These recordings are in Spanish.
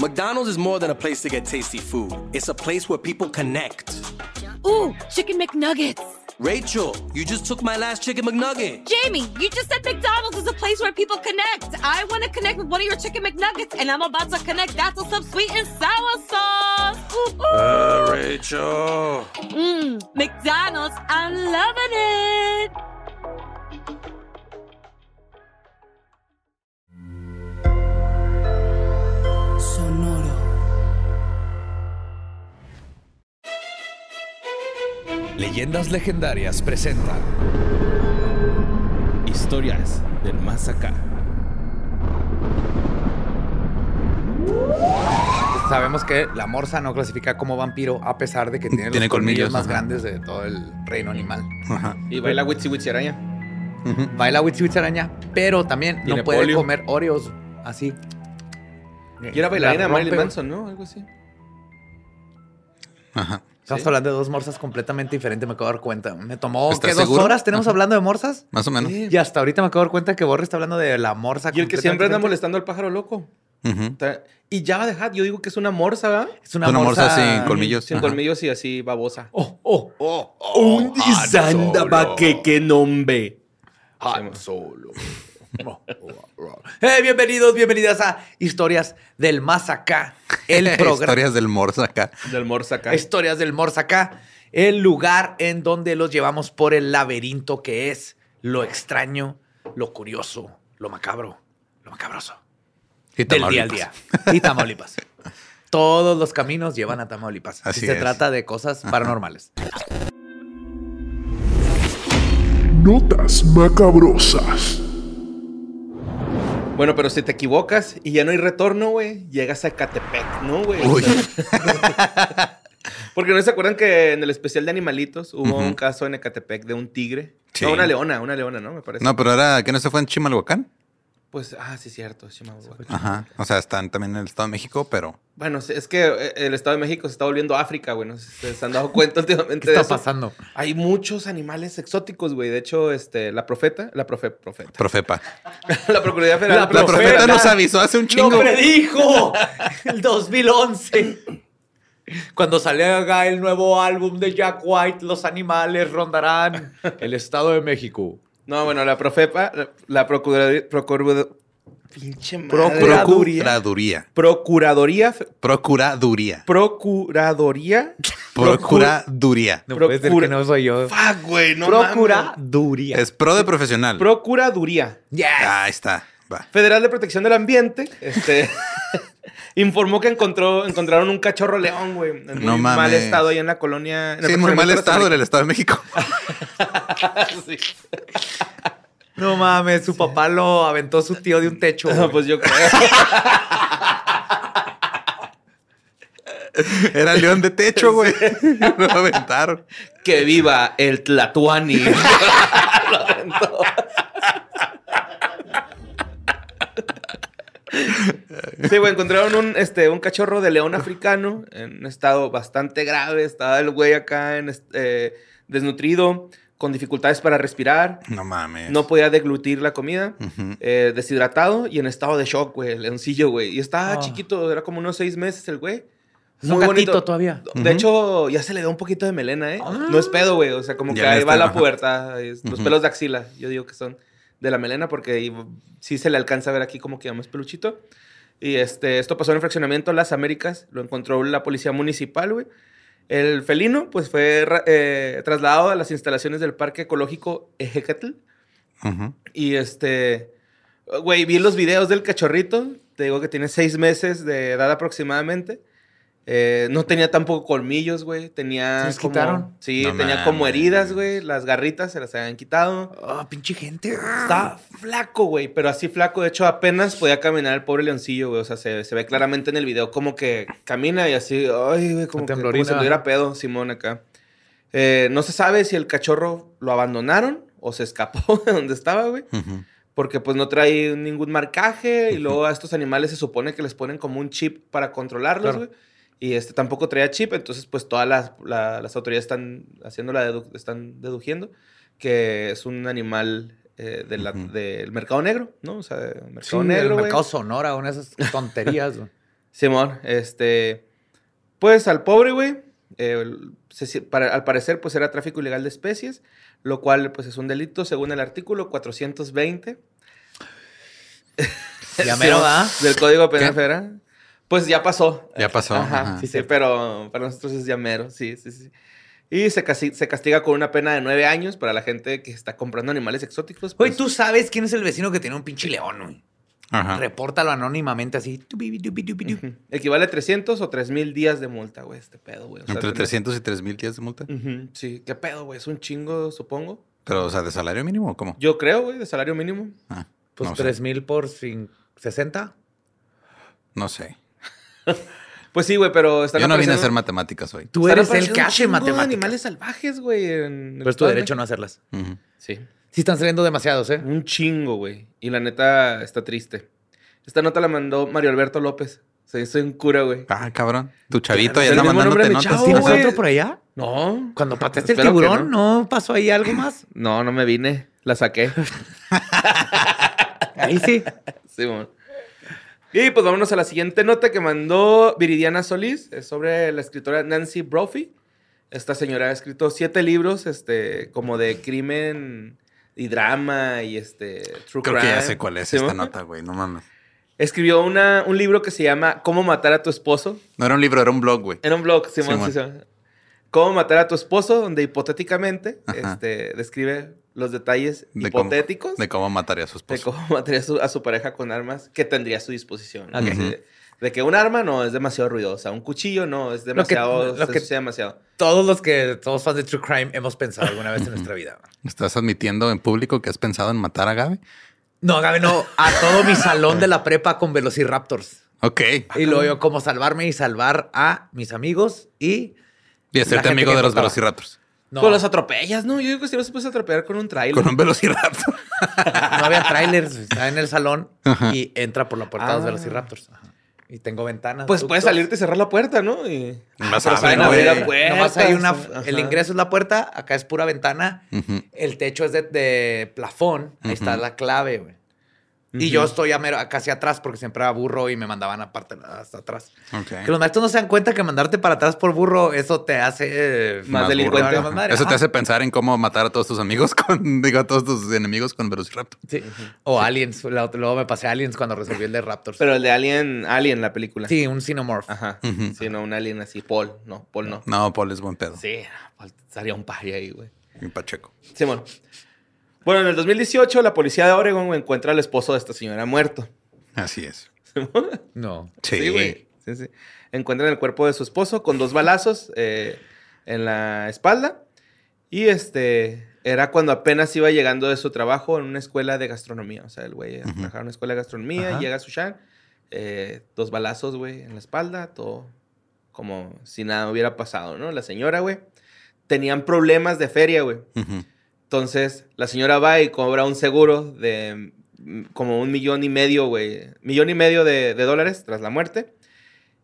McDonald's is more than a place to get tasty food. It's a place where people connect. Ooh, chicken McNuggets. Rachel, you just took my last chicken McNugget. Jamie, you just said McDonald's is a place where people connect. I want to connect with one of your chicken McNuggets, and I'm about to connect that to some sweet and sour sauce. Ooh, ooh. Uh, Rachel. Mmm, McDonald's, I'm loving it. Leyendas Legendarias presenta Historias del Más Acá. Sabemos que la morsa no clasifica como vampiro a pesar de que tiene, Tiene los colmillos, colmillos, más ajá. grandes de todo el reino animal. Ajá. Y baila Witsi Witsi Araña. Baila Witsi Witsi araña, pero también Tiene no puede polio. comer Oreos así. Y era bailarina La Marilyn rompe. Manson, ¿no? Algo así. Ajá. Estamos Sí. hablando de dos morsas completamente diferentes, me acabo de dar cuenta. Me tomó ¿Estás ¿qué, dos seguro? horas tenemos Ajá. hablando de morsas. Más o menos. Sí. Y hasta ahorita me acabo de dar cuenta que Borre está hablando de la morsa. Y el que siempre anda molestando al pájaro loco. Ujú. Ta- Y Java de Hat, yo digo que es una morsa, ¿verdad? Es una, Una morsa morsa, sin colmillos. Sin Ajá. colmillos y así babosa. Oh, oh, oh, Un desanda que que nombre. Han Solo. Eh, bienvenidos, bienvenidas a Historias del Más Acá, el programa. Historias del Morse acá. Del morsa acá. Historias del Morse acá, el lugar en donde los llevamos por el laberinto que es lo extraño, lo curioso, lo macabro, lo macabroso Y del día al día. Y Tamaulipas. Todos los caminos llevan a Tamaulipas. Así si se es. trata de cosas paranormales. Notas macabrosas. Bueno, pero si te equivocas y ya no hay retorno, güey, llegas a Ecatepec, ¿no, güey? Uy. Porque no se acuerdan que en el especial de animalitos hubo un caso en Ecatepec de un tigre. Sí. No, una leona, una leona, ¿no? Me parece. No, pero era que no se fue en Chimalhuacán. Pues, ah, sí, cierto. Chimalhuacán. Ajá. O sea, están también en el Estado de México, pero. Bueno, es que eh, el Estado de México se está volviendo África, güey. No sé si se han dado cuenta últimamente ¿Qué de está eso. pasando? Hay muchos animales exóticos, güey. De hecho, este, la profeta, la profe, profeta. Profepa. la Procuraduría Federal. La La Profeta. profeta nos avisó hace un chingo. ¡Lo predijo! El 2011. Cuando salga el nuevo álbum de Jack White, los animales rondarán el Estado de México. No, bueno, la profepa, la, procuraduría, procuraduría, pinche madre. Procuraduría. Procuraduría, Procuraduría. procuraduría. Procuraduría. No Procura- puede ser que no soy yo. Fuck, güey, no mames. Procuraduría. Es pro de profesional. Procuraduría Yes. Ahí está. Va. Federal de Protección del Ambiente, este, informó que encontró, encontraron un cachorro león, güey, en muy No mal mames. estado ahí en la colonia. en Sí, muy mal estado en el Estado de México. Sí. No mames, su papá lo aventó su tío de un techo. No, güey. pues yo creo. Era león de techo, güey. Lo aventaron. que viva el Tlatuani. Lo aventó. Sí, güey, encontraron un, este, un cachorro de león africano en un estado bastante grave. Estaba el güey acá en, eh, desnutrido, con dificultades para respirar. No mames. No podía deglutir la comida, Ujú. eh, deshidratado y en estado de shock, güey, el leoncillo, güey. Y estaba Ah. chiquito, era como unos seis meses el güey. Es un gatito todavía. De hecho, ya se le da un poquito de melena, ¿eh? No es pedo, güey. O sea, como Ya que ahí va la pubertad. Los Ujú. pelos de axila, yo digo que son de la melena porque ahí sí se le alcanza a ver aquí como que ya más peluchito. Y este, esto pasó en el fraccionamiento Las Américas. Lo encontró la policía municipal, güey. El felino, pues, fue eh, trasladado a las instalaciones del Parque Ecológico Ejecatl. Y este, güey, vi los videos del cachorrito. Te digo que tiene seis meses de edad aproximadamente. Eh, no tenía tampoco colmillos, güey. Tenía ¿Se como- quitaron? Sí, No tenía como heridas, güey. Las garritas se las habían quitado. Ah, pinche gente. Está flaco, güey, pero así flaco. De hecho, apenas podía caminar el pobre leoncillo, güey. O sea, se, se ve claramente en el video como que camina y así, ay, güey, como, que, como diera ajá. pedo, Simón, acá. Eh, no se sabe si el cachorro lo abandonaron o se escapó de donde estaba, güey. Porque pues no trae ningún marcaje y luego a estos animales se supone que les ponen como un chip para controlarlos, Claro. Y este tampoco traía chip, entonces pues todas las, la- las autoridades están haciendo la dedu- están deduciendo que es un animal eh, de del mercado negro, ¿no? O sea, el mercado Sí, negro, el mercado sonora, una de esas tonterías. güey. Simón, este. Pues al pobre, güey. eh, al parecer, pues era tráfico ilegal de especies, lo cual, pues es un delito según el artículo 420 Ya mero, ¿verdad? del Código Penal. Federal. Pues ya pasó. Ya pasó, Ajá, ajá. sí, sí, pero para nosotros es ya mero, sí, sí, sí. Y se, casi- se castiga con una pena de nueve años para la gente que está comprando animales exóticos. Güey, pues. tú sabes quién es el vecino que tiene un pinche león, güey. Ajá. Repórtalo anónimamente así. Ujú. Equivale a 300 o 3000 días de multa, güey, este pedo, güey. O sea, Entre tener- 300 y 3000 días de multa. Ujú, Sí, qué pedo, güey. Es un chingo, supongo. Pero, o sea, ¿de salario mínimo o cómo? Yo creo, güey, de salario mínimo. Ah, Pues no sé. 3 mil por cin- 60. No sé. Pues sí, güey, pero están Yo no vine a hacer matemáticas hoy. Tú eres el que hace matemáticas. animales salvajes, güey. Pero es tu derecho no hacerlas. Sí. Sí están saliendo demasiados, ¿eh? Un chingo, güey. Y la neta está triste. Esta nota la mandó Mario Alberto López. Se hizo un cura, güey. Ah, cabrón. Tu chavito ya el está mandándote nombre de mi notas. chavo, ¿Tienes otro por allá? No. Cuando pateaste el tiburón, no. pasó ahí algo más? No, no me vine. La saqué. Ahí sí. Sí, mon. Y pues vámonos a la siguiente nota que mandó Viridiana Solís. Es sobre la escritora Nancy Brophy. Esta señora ha escrito siete libros, este, como de crimen y drama y este, true Creo que ya sé cuál es Sí, esta nota, güey. No mames. Escribió una, un libro que se llama Cómo matar a tu esposo. No era un libro, era un blog, güey. En un blog, Simón. Simón. sí, Simón. Cómo matar a tu esposo, donde hipotéticamente Ajá. este, describe los detalles De cómo- hipotéticos de cómo mataría a su de esposo. cómo mataría a su, a su pareja con armas que tendría a su disposición. De, de que un arma no es demasiado ruidosa, un cuchillo no es demasiado, lo que- se- demasiado. Todos los que somos fans de True Crime hemos pensado alguna vez en nuestra vida. ¿Estás admitiendo en público que has pensado en matar a Gaby? No, Gaby, no. A todo mi salón de la prepa con Velociraptors. Ok. Y luego yo como salvarme y salvar a mis amigos y... Y hacerte amigo que de los velociraptors. No, Pues los atropellas, ¿no? Yo digo que si no se puede atropellar con un trailer. Con un velociraptor. no había trailers. Estaba en el salón Ajá. y entra por la puerta de los Ah. Velociraptors. Ajá. Y tengo ventanas. Pues puedes salirte y cerrar la puerta, ¿no? Y... Más saben abrir la puerta. Nomás hay una... Ajá. El ingreso es la puerta, acá es pura ventana. El techo es de, de plafón. Ahí está la clave, güey. Y yo estoy a mero- casi atrás porque siempre era burro y me mandaban aparte hasta atrás. Ok. Que los maestros no se dan cuenta que mandarte para atrás por burro, eso te hace eh, Más burro. delincuente. Más madre, Eso te hace pensar en cómo matar a todos tus amigos con, digo, a todos tus enemigos con velociraptor. Sí. O Aliens. Luego me pasé a Aliens cuando resolví el de Raptors. Pero el de Alien, Alien, la película. sí, un Xenomorph. Ajá. Ujú. Sí, no, un Alien así. Paul. No, Paul no. No, Paul es buen pedo. Sí, Paul estaría un pari ahí, güey. Y Pacheco. Simón. Bueno, en el 2018 la policía de Oregon encuentra al esposo de esta señora muerto. Así es. No. Sí. güey. Sí, sí. Encuentran el cuerpo de su esposo con dos balazos eh, en la espalda. Y este era cuando apenas iba llegando de su trabajo en una escuela de gastronomía. O sea, el güey trabajaba en una escuela de gastronomía, Ajá. llega a Sushan, eh, dos balazos, güey, en la espalda, todo como si nada hubiera pasado, ¿no? La señora, güey, tenían problemas de feria, güey. Ujú. Entonces, la señora va y cobra un seguro de mm, como un millón y medio, güey. Millón y medio de, de dólares tras la muerte.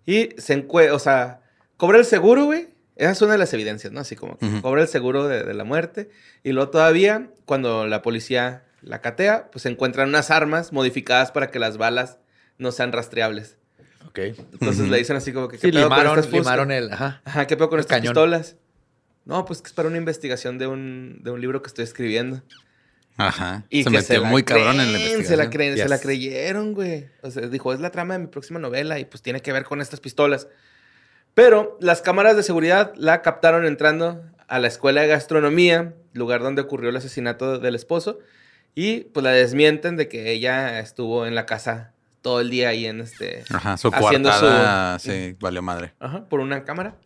Y se encuentra, o sea, cobra el seguro, güey. Esa es una de las evidencias, ¿no? Así como que Ujú. cobra el seguro de, de la muerte. Y luego todavía, cuando la policía la catea, pues se encuentran unas armas modificadas para que las balas no sean rastreables. Ok. Entonces Ujú. le dicen así como que... Sí, ¿qué con limaron, estas fuscas? limaron el... Ajá. Ajá, ¿qué pedo con El estas cañón. pistolas? No, pues que es para una investigación de un, de un libro que estoy escribiendo. Ajá. Y se que metió muy cabrón en la investigación. Se la, creen, se la creyeron, güey. O sea, dijo, es la trama de mi próxima novela y pues tiene que ver con estas pistolas. Pero las cámaras de seguridad la captaron entrando a la escuela de gastronomía, lugar donde ocurrió el asesinato del esposo, y pues la desmienten de que ella estuvo en la casa todo el día ahí en este... Ajá, su haciendo su- coartada, sí, valió madre. Ajá, por una cámara.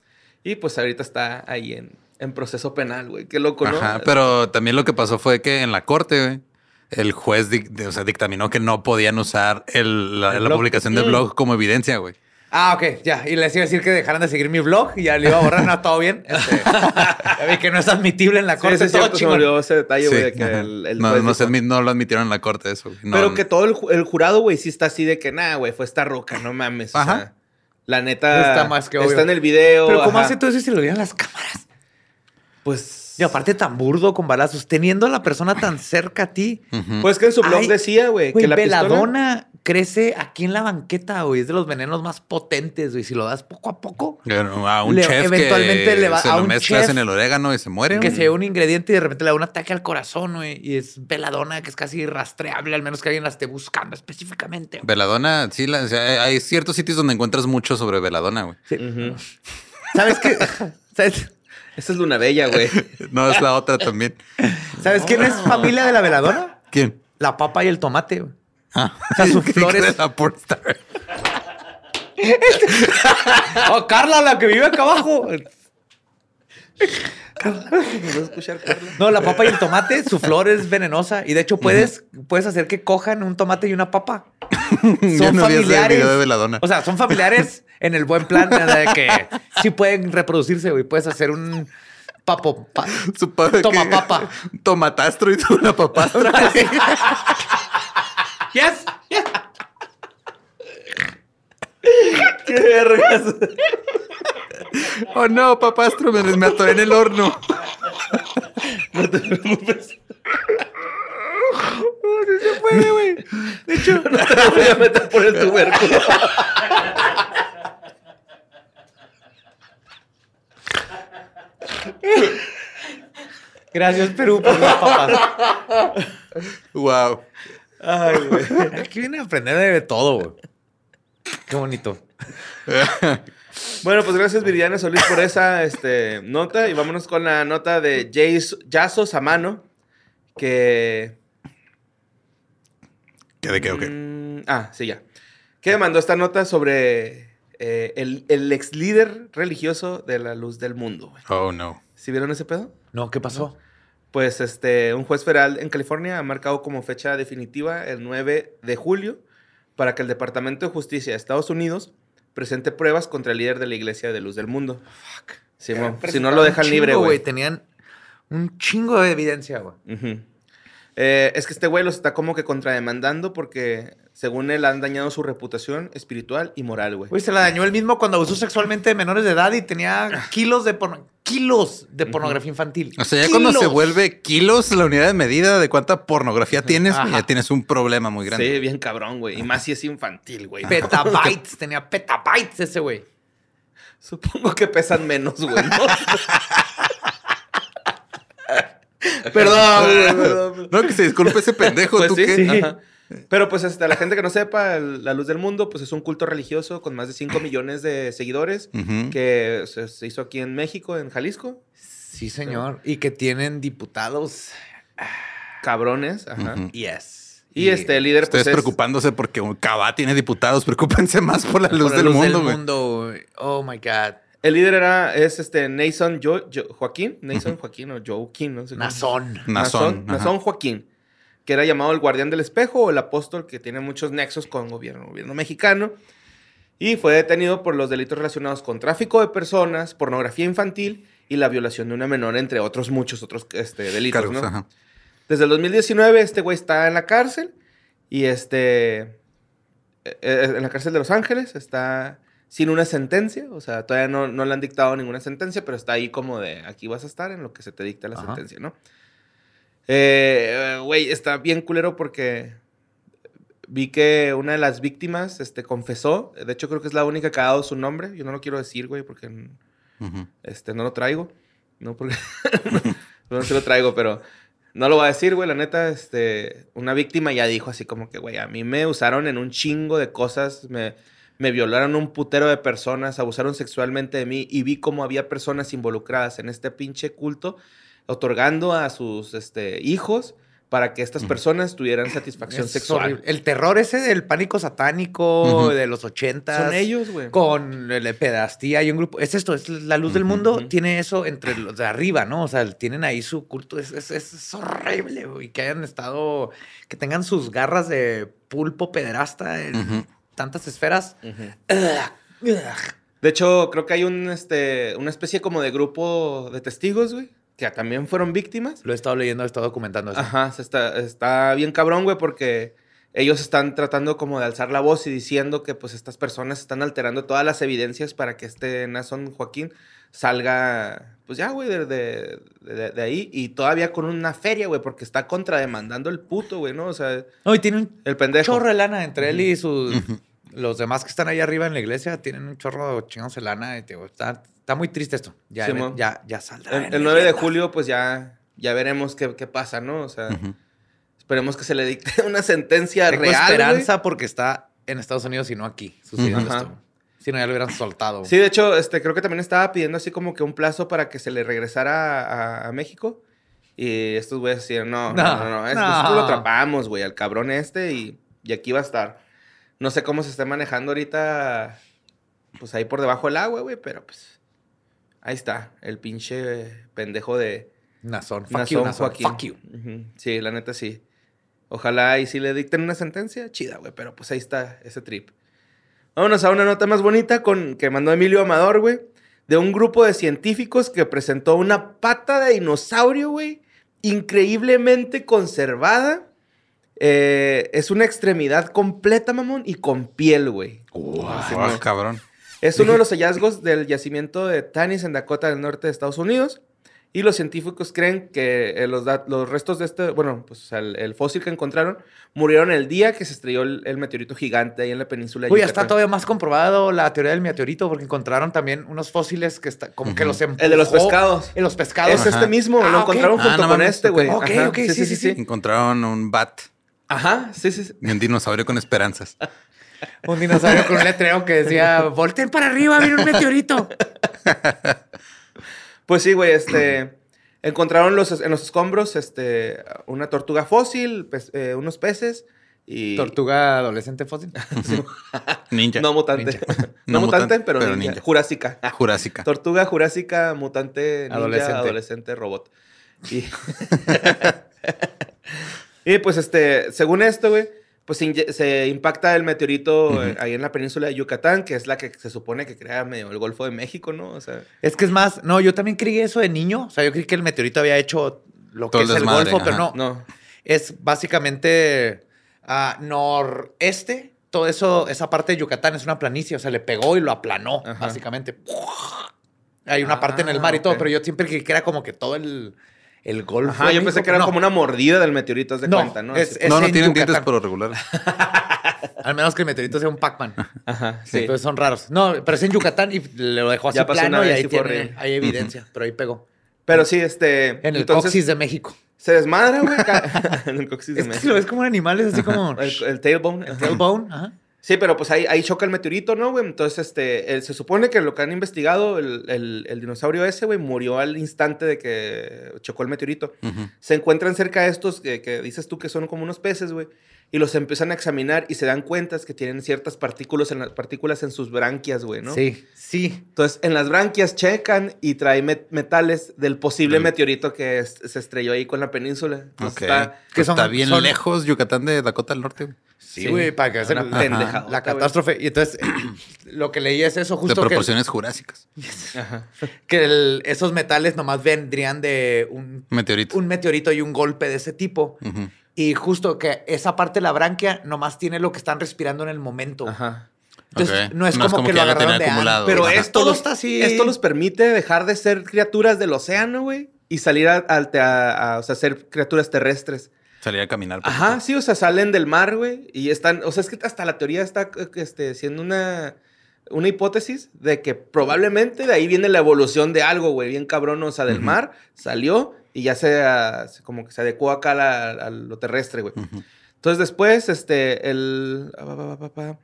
Y pues ahorita está ahí en, en proceso penal, güey. Qué loco, ¿no? Ajá, pero también lo que pasó fue que en la corte, güey, el juez o sea, dictaminó que no podían usar el- la, ¿El la blog? publicación del Mm. blog como evidencia, güey. Ah, ok, ya. Y les iba a decir que dejaran de seguir mi blog y ya le iba a borrar, no, todo bien. Este, ya vi que no es admitible en la corte, sí, es todo cierto, se me chingón. olvidó ese detalle, güey, Sí, de que ajá. el, el no, juez no, se dijo- admi- no lo admitieron en la corte eso, güey. No, Pero que todo el, ju- el jurado, güey, sí está así de que, nah, güey, fue esta roca, no mames. O Ajá. sea, la neta. Está más que obvio. Está en el video. Pero ¿cómo ajá. hace todo eso si lo vieron las cámaras? Pues. Y aparte tan burdo con balazos, teniendo a la persona tan cerca a ti. Pues que en su blog Ay, decía, güey, que la pistola... veladona crece aquí en la banqueta, güey. Es de los venenos más potentes, güey. Si lo das poco a poco, Bueno, A un Le- chef eventualmente que le va- se a lo un mezclas chef en el orégano y se muere. que güey. se ve un ingrediente y de repente le da un ataque al corazón, güey. Y es veladona que es casi rastreable, al menos que alguien la esté buscando específicamente. Veladona, sí, la- o sea, hay ciertos sitios donde encuentras mucho sobre veladona, güey. Ujú. ¿Sabes qué? ¿Sabes? Esa es Luna Bella, güey. No, es la otra también. ¿Sabes quién es familia de la veladona? ¿Quién? La papa y el tomate, güey. Ah, O sea, sus Sí, flores- que la pornstar. Oh, Carla, la que vive acá abajo. ¿Puedo escuchar, Carla? No, la papa y el tomate, su flor es venenosa. Y de hecho, puedes, puedes hacer que cojan un tomate y una papa. Yo no video de veladona. O sea, son familiares en el buen plan de que sí pueden reproducirse, güey. Puedes hacer un papo. pa- Su padre Toma que- papa. Tomatastro y tú una papastra. Yes. ¡Qué vergas! oh no, papastro, me, me atoré en el horno. No te preocupes. De hecho, No te voy a meter por el tubérculo. gracias, Perú, por las papas. Wow. Ay, güey. Aquí viene a aprender de todo, güey. Qué bonito. Bueno, pues gracias Viridiana Solís por esa este, nota y vámonos con la nota de Jace, Yaso Samano, que... ¿Qué de qué o qué? Mm, ah, sí, ya. Que mandó esta nota sobre eh, el, el ex líder religioso de la luz del mundo. güey. Oh no. ¿Sí vieron ese pedo? No, ¿qué pasó? Pues este, un juez federal en California ha marcado como fecha definitiva el 9 de julio para que el Departamento de Justicia de Estados Unidos presente pruebas contra el líder de la Iglesia de Luz del Mundo. Sí, mo, si no lo dejan libre, güey. Tenían un chingo de evidencia, güey. Eh, es que este güey los está como que contrademandando porque, según él, han dañado su reputación espiritual y moral, güey. Güey, se la dañó él mismo cuando abusó sexualmente de menores de edad y tenía kilos de, porno- kilos de pornografía infantil. O sea, ya cuando se vuelve kilos la unidad de medida de cuánta pornografía tienes, Ajá. ya tienes un problema muy grande. Sí, bien cabrón, güey. Y más si es infantil, güey. Petabytes, tenía petabytes ese güey. Supongo que pesan menos, güey. ¿no? perdón, güey, perdón, perdón. No, que se disculpe ese pendejo. Pues ¿Tú sí, qué? sí. Pero pues hasta la gente que no sepa, el- la luz del mundo, pues es un culto religioso con más de 5 millones de seguidores Ujú. que se, se hizo aquí en México, en Jalisco. Sí, señor. Y que tienen diputados. Cabrones. Ajá. Ujú. Yes. Y este el líder, Ustedes pues es- preocupándose porque un Cabá tiene diputados, preocúpense más por la luz, Por la del, luz mundo, güey. mundo. Oh my God. El líder era, es este Nason Jo- Jo- Joaquín, Nason Joaquín o Joaquín, no sé. Nazón. Nazón Joaquín, que era llamado el guardián del espejo o el apóstol que tiene muchos nexos con gobierno, gobierno mexicano. Y fue detenido por los delitos relacionados con tráfico de personas, pornografía infantil y la violación de una menor, entre otros muchos otros este, delitos. Cargos, ¿no? ajá. Desde el 2019 este güey está en la cárcel y este eh, eh, en la cárcel de Los Ángeles está sin una sentencia, o sea, todavía no, no le han dictado ninguna sentencia, pero está ahí como de aquí vas a estar en lo que se te dicta la Ajá. sentencia, ¿no? Eh, Güey, está bien culero porque vi que una de las víctimas este, confesó, de hecho creo que es la única que ha dado su nombre, yo no lo quiero decir, güey, porque este, no lo traigo. No, porque. no se lo traigo, pero. No lo voy a decir, güey. La neta, este. Una víctima ya dijo así como que, güey, a mí me usaron en un chingo de cosas. Me, me violaron un putero de personas, abusaron sexualmente de mí y vi cómo había personas involucradas en este pinche culto, otorgando a sus este, hijos para que estas personas tuvieran satisfacción Es sexual. horrible. El terror ese del pánico satánico de los ochentas. Son ellos, güey. Con la pedastía y un grupo. Es esto, es la luz del mundo. Tiene eso entre los de arriba, ¿no? O sea, tienen ahí su culto. Es, es, es- horrible, güey. Que hayan estado. Que tengan sus garras de pulpo pederasta en tantas esferas. De hecho, creo que hay un, este, una especie como de grupo de testigos, güey, que también fueron víctimas. Lo he estado leyendo, he estado documentando eso. Ajá, se está, está bien cabrón, güey, porque ellos están tratando como de alzar la voz y diciendo que pues estas personas están alterando todas las evidencias para que este Nason Joaquín salga, pues ya, güey, de, de- de- de ahí y todavía con una feria, güey, porque está contrademandando el puto, güey, ¿no? O sea, No, y tiene un el pendejo. chorro de lana entre él y sus... Los demás que están ahí arriba en la iglesia tienen un chorro chingándose lana. Y, tío, está, está muy triste esto. Ya, Simón. ya, ya saldrá. El, el 9 de julio, pues ya, ya veremos qué, qué pasa, ¿no? O sea, esperemos que se le dicte una sentencia Tengo real. güey. esperanza porque está en Estados Unidos y no aquí sucediendo esto. Si no, ya lo hubieran soltado. Sí, de hecho, este, creo que también estaba pidiendo así como que un plazo para que se le regresara a, a México. Y estos güeyes decían, no, no, No, no, no, es- no. nosotros lo atrapamos, güey, al cabrón este y, y aquí va a estar. No sé cómo se está manejando ahorita, pues ahí por debajo del agua, güey, pero pues ahí está, el pinche pendejo de Nazón. Fuck Nazón you, Nazón. Joaquín. Fuck you. Sí, la neta sí. Ojalá y si le dicten una sentencia, chida, güey, pero pues ahí está ese trip. Vámonos a una nota más bonita con, que mandó Emilio Amador, güey, de un grupo de científicos que presentó una pata de dinosaurio, güey, increíblemente conservada. Eh, es una extremidad completa, mamón, y con piel, güey. Así, Ah, ¿no? cabrón. Es uno de los hallazgos del yacimiento de Tanis en Dakota del Norte de Estados Unidos. Y los científicos creen que eh, los, los restos de este, bueno, pues o sea, el, el fósil que encontraron murieron el día que se estrelló el, el meteorito gigante ahí en la península de Uy, ya está todavía más comprobado la teoría del meteorito porque encontraron también unos fósiles que está, como que los empujó. El de los pescados. En los pescados. Es este mismo, Ah, lo ok. encontraron Ah, junto no con este, güey. ok, Ajá, ok, sí, sí, sí. Encontraron un bat Ajá, sí, sí, sí. y un dinosaurio con esperanzas. Un dinosaurio con un letrero que decía, volten para arriba, viene un meteorito. Pues sí, güey, este... encontraron los, en los escombros este, una tortuga fósil, eh, unos peces y... Tortuga adolescente fósil. Ninja. No mutante. no, No mutante, mutante, pero, pero ninja. ninja. Jurásica. Jurásica. Tortuga jurásica, mutante, ninja, Adolescente. adolescente, robot. Y, y pues este, según esto, güey, pues se, impacta el meteorito eh, ahí en la península de Yucatán, que es la que se supone que crea medio el Golfo de México, ¿no? O sea, Es que es más, no, yo también creí eso de niño. O sea, yo creí que el meteorito había hecho lo que es el Golfo, pero no. no. Es básicamente ah, noreste. Todo eso, esa parte de Yucatán es una planicie. O sea, le pegó y lo aplanó, Ajá. básicamente. Hay una parte en el mar y Ah, todo, pero yo siempre creí que era como que todo el, el Golfo. Ajá, yo pensé México, que era no. como una mordida del meteorito, de No, cuenta, ¿no? es- Así- es- no, no en tienen Yucatán. dientes por lo regular. Al menos que el meteorito sea un Pac-Man. Ajá, Sí, sí. pero son raros. No, pero es en Yucatán y lo dejó así Ya pasó plano una y vez ahí y fue tiene, horrible. hay evidencia, pero ahí pegó. Pero sí, este... En el entonces, coxis de México. Se desmadra, güey. en el coxis de Es que México. lo ves como un animal, es así como El, el tailbone. el tailbone. Ajá. Sí, pero pues ahí, ahí choca el meteorito, ¿no, güey? Entonces, este, se supone que lo que han investigado, el, el- el dinosaurio ese, güey, murió al instante de que chocó el meteorito. Se encuentran cerca de estos que, que dices tú que son como unos peces, güey, y los empiezan a examinar y se dan cuenta que tienen ciertas partículas en, las partículas en sus branquias, güey, ¿no? Sí, sí. Entonces, en las branquias checan y trae met- metales del posible meteorito que es- se estrelló ahí con la península. Entonces, Ok. está- que Pues son- está bien son- lejos Yucatán de Dakota del Norte. Güey. Sí, güey, para que hacer Una la, la catástrofe. Y entonces, lo que leí es eso, De justo que, proporciones jurásicas. Ajá. que el- esos metales nomás vendrían de un, Meteorito. un meteorito y un golpe de ese tipo. Ujú. Y justo que esa parte de la branquia nomás tiene lo que están respirando en el momento. Ajá. Entonces, no es como, que, lo ya lo agarraron de acumulado. Pero Ajá. esto Todo lo está así. Esto los permite dejar de ser criaturas del océano, güey, y salir a, a- a- o sea, ser criaturas terrestres. Salir a caminar. Ajá, sí, o sea, salen del mar, güey, y están, o sea, es que hasta la teoría está eh, este, siendo una, una hipótesis de que probablemente de ahí viene la evolución de algo, güey, bien cabrón, o sea, del mar, salió y ya se, como que se adecuó acá a, la- a lo terrestre, güey. Entonces después, este, el... ah,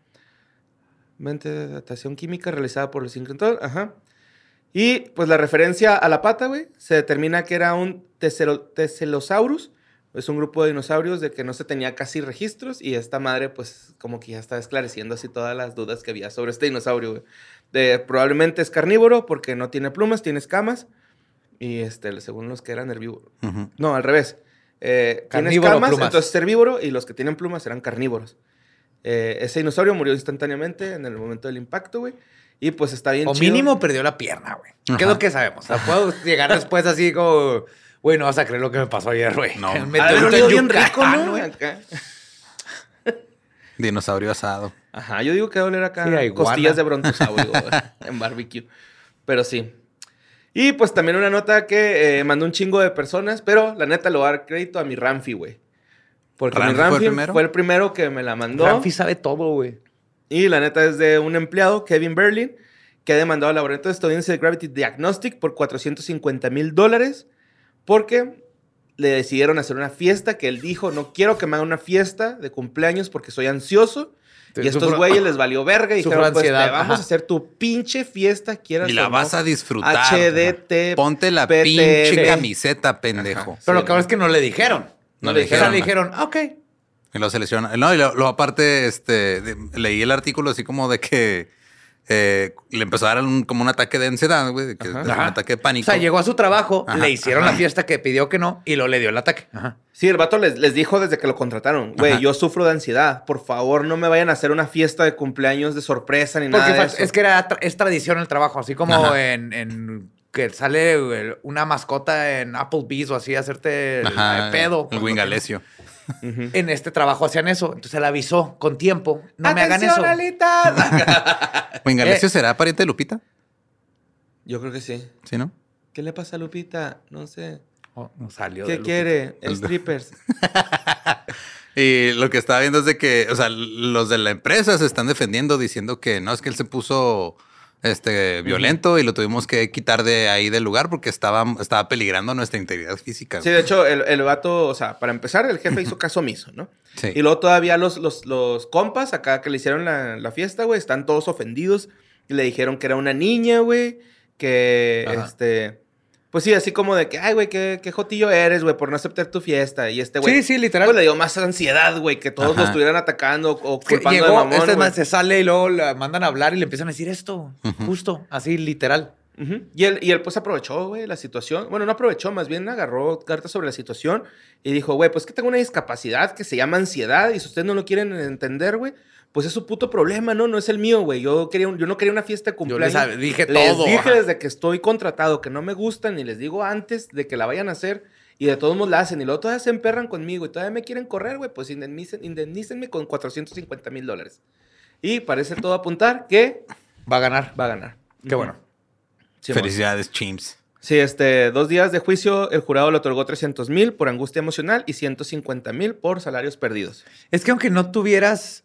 Mente de datación química realizada por el sincrotrón, ajá. Y pues la referencia a la pata, güey, se determina que era un teselo- Teselosaurus. Es un grupo de dinosaurios de que no se tenía casi registros y esta madre pues como que ya está esclareciendo así todas las dudas que había sobre este dinosaurio, güey. De, probablemente es carnívoro porque no tiene plumas, tiene escamas. Y este, según los que eran herbívoros. No, al revés. Eh, tiene Carnívoro, escamas, plumas. entonces es herbívoro y los que tienen plumas eran carnívoros. Eh, ese dinosaurio murió instantáneamente en el momento del impacto, güey. Y pues está bien O chido. mínimo perdió la pierna, güey. ¿Qué es lo que sabemos? O sea, puedo llegar después así como, güey, no vas a creer lo que me pasó ayer, güey. No. Olido en bien rico, ¿no? Acá. Dinosaurio asado. Ajá, yo digo que va a oler acá Sí, costillas de brontosaurio en barbecue. Pero sí. Y pues también una nota que eh, mandó un chingo de personas, pero la neta le voy a dar crédito a mi Ramfi, güey. Porque ¿Ramfi mi fue el Ramfi primero? fue el primero que me la mandó. Ramfi sabe todo, güey. Y la neta es de un empleado, Kevin Berlin, que ha demandado al laboratorio estadounidense de Gravity Diagnostic por 450 mil dólares porque le decidieron hacer una fiesta que él dijo, no quiero que me hagan una fiesta de cumpleaños porque soy ansioso. Te- y estos güeyes les valió verga y dijeron, pues ansiedad, te vamos ajá. a hacer tu pinche fiesta, quieras Y la o vas a disfrutar. HDT. Ponte la pinche camiseta, pendejo. Pero lo Sí, que es que no le dijeron. No le le O sea, dijeron. le dijeron, ok. Y lo selecciona. No, y lo, lo aparte, este, de- leí el artículo así como de que eh, le empezó a dar un- como un ataque de ansiedad, güey, que- un ataque de O pánico. sea, llegó a su trabajo, Ajá. le hicieron la fiesta que pidió que no y lo le dio el ataque. Ajá. Sí, el vato les, les dijo desde que lo contrataron, güey, yo sufro de ansiedad. Por favor, no me vayan a hacer una fiesta de cumpleaños de sorpresa ni Porque nada de eso. es que era tra- es tradición el trabajo, así como en, en que sale una mascota en Applebee's o así, hacerte el, Ajá, el pedo. El Wingalesio. En este trabajo hacían eso. Entonces él avisó con tiempo. No me hagan eso. ¿Wingalesio Eh. será pariente de Lupita? Yo creo que sí. ¿Sí, no? ¿Qué le pasa a Lupita? No sé. Oh, no salió. ¿Qué quiere? El- Strippers. Y lo que estaba viendo es de que, o sea, los de la empresa se están defendiendo diciendo que no, es que él se puso este violento y lo tuvimos que quitar de ahí del lugar porque estaba, estaba peligrando nuestra integridad física. Sí, de hecho, el, el vato, o sea, para empezar, el jefe hizo caso omiso, ¿no? Sí. Y luego todavía los, los, los compas acá que le hicieron la, la fiesta, güey, están todos ofendidos. Y le dijeron que era una niña, güey. Que, Ajá. este... Pues sí, así como de que, ay, güey, qué, qué jotillo eres, güey, por no aceptar tu fiesta. Y este güey... Sí, sí, literal. pues, le dio más ansiedad, güey, que todos Ajá. lo estuvieran atacando o culpando de llegó, mamón, este se sale y luego le mandan a hablar y le empiezan a decir esto. Justo, así literal. Y él, y él pues aprovechó, güey, la situación. Bueno, no aprovechó, más bien agarró cartas sobre la situación y dijo, güey, pues que tengo una discapacidad que se llama ansiedad y si ustedes no lo quieren entender, güey, pues es su puto problema, ¿no? No es el mío, güey. Yo, quería un- yo no quería una fiesta de Yo les cumpleaños. dije Les todo. dije ajá. desde que estoy contratado que no me gustan y les digo antes de que la vayan a hacer y de todos modos la hacen y luego todavía se emperran conmigo y todavía me quieren correr, güey, pues indemnicen, indemnícenme con 450 mil dólares. Y parece todo apuntar que Va a ganar. va a ganar. Qué bueno. Simón. Felicidades, Chimps. Sí, este, dos días de juicio, el jurado le otorgó 300 mil por angustia emocional y 150 mil por salarios perdidos. Es que aunque no tuvieras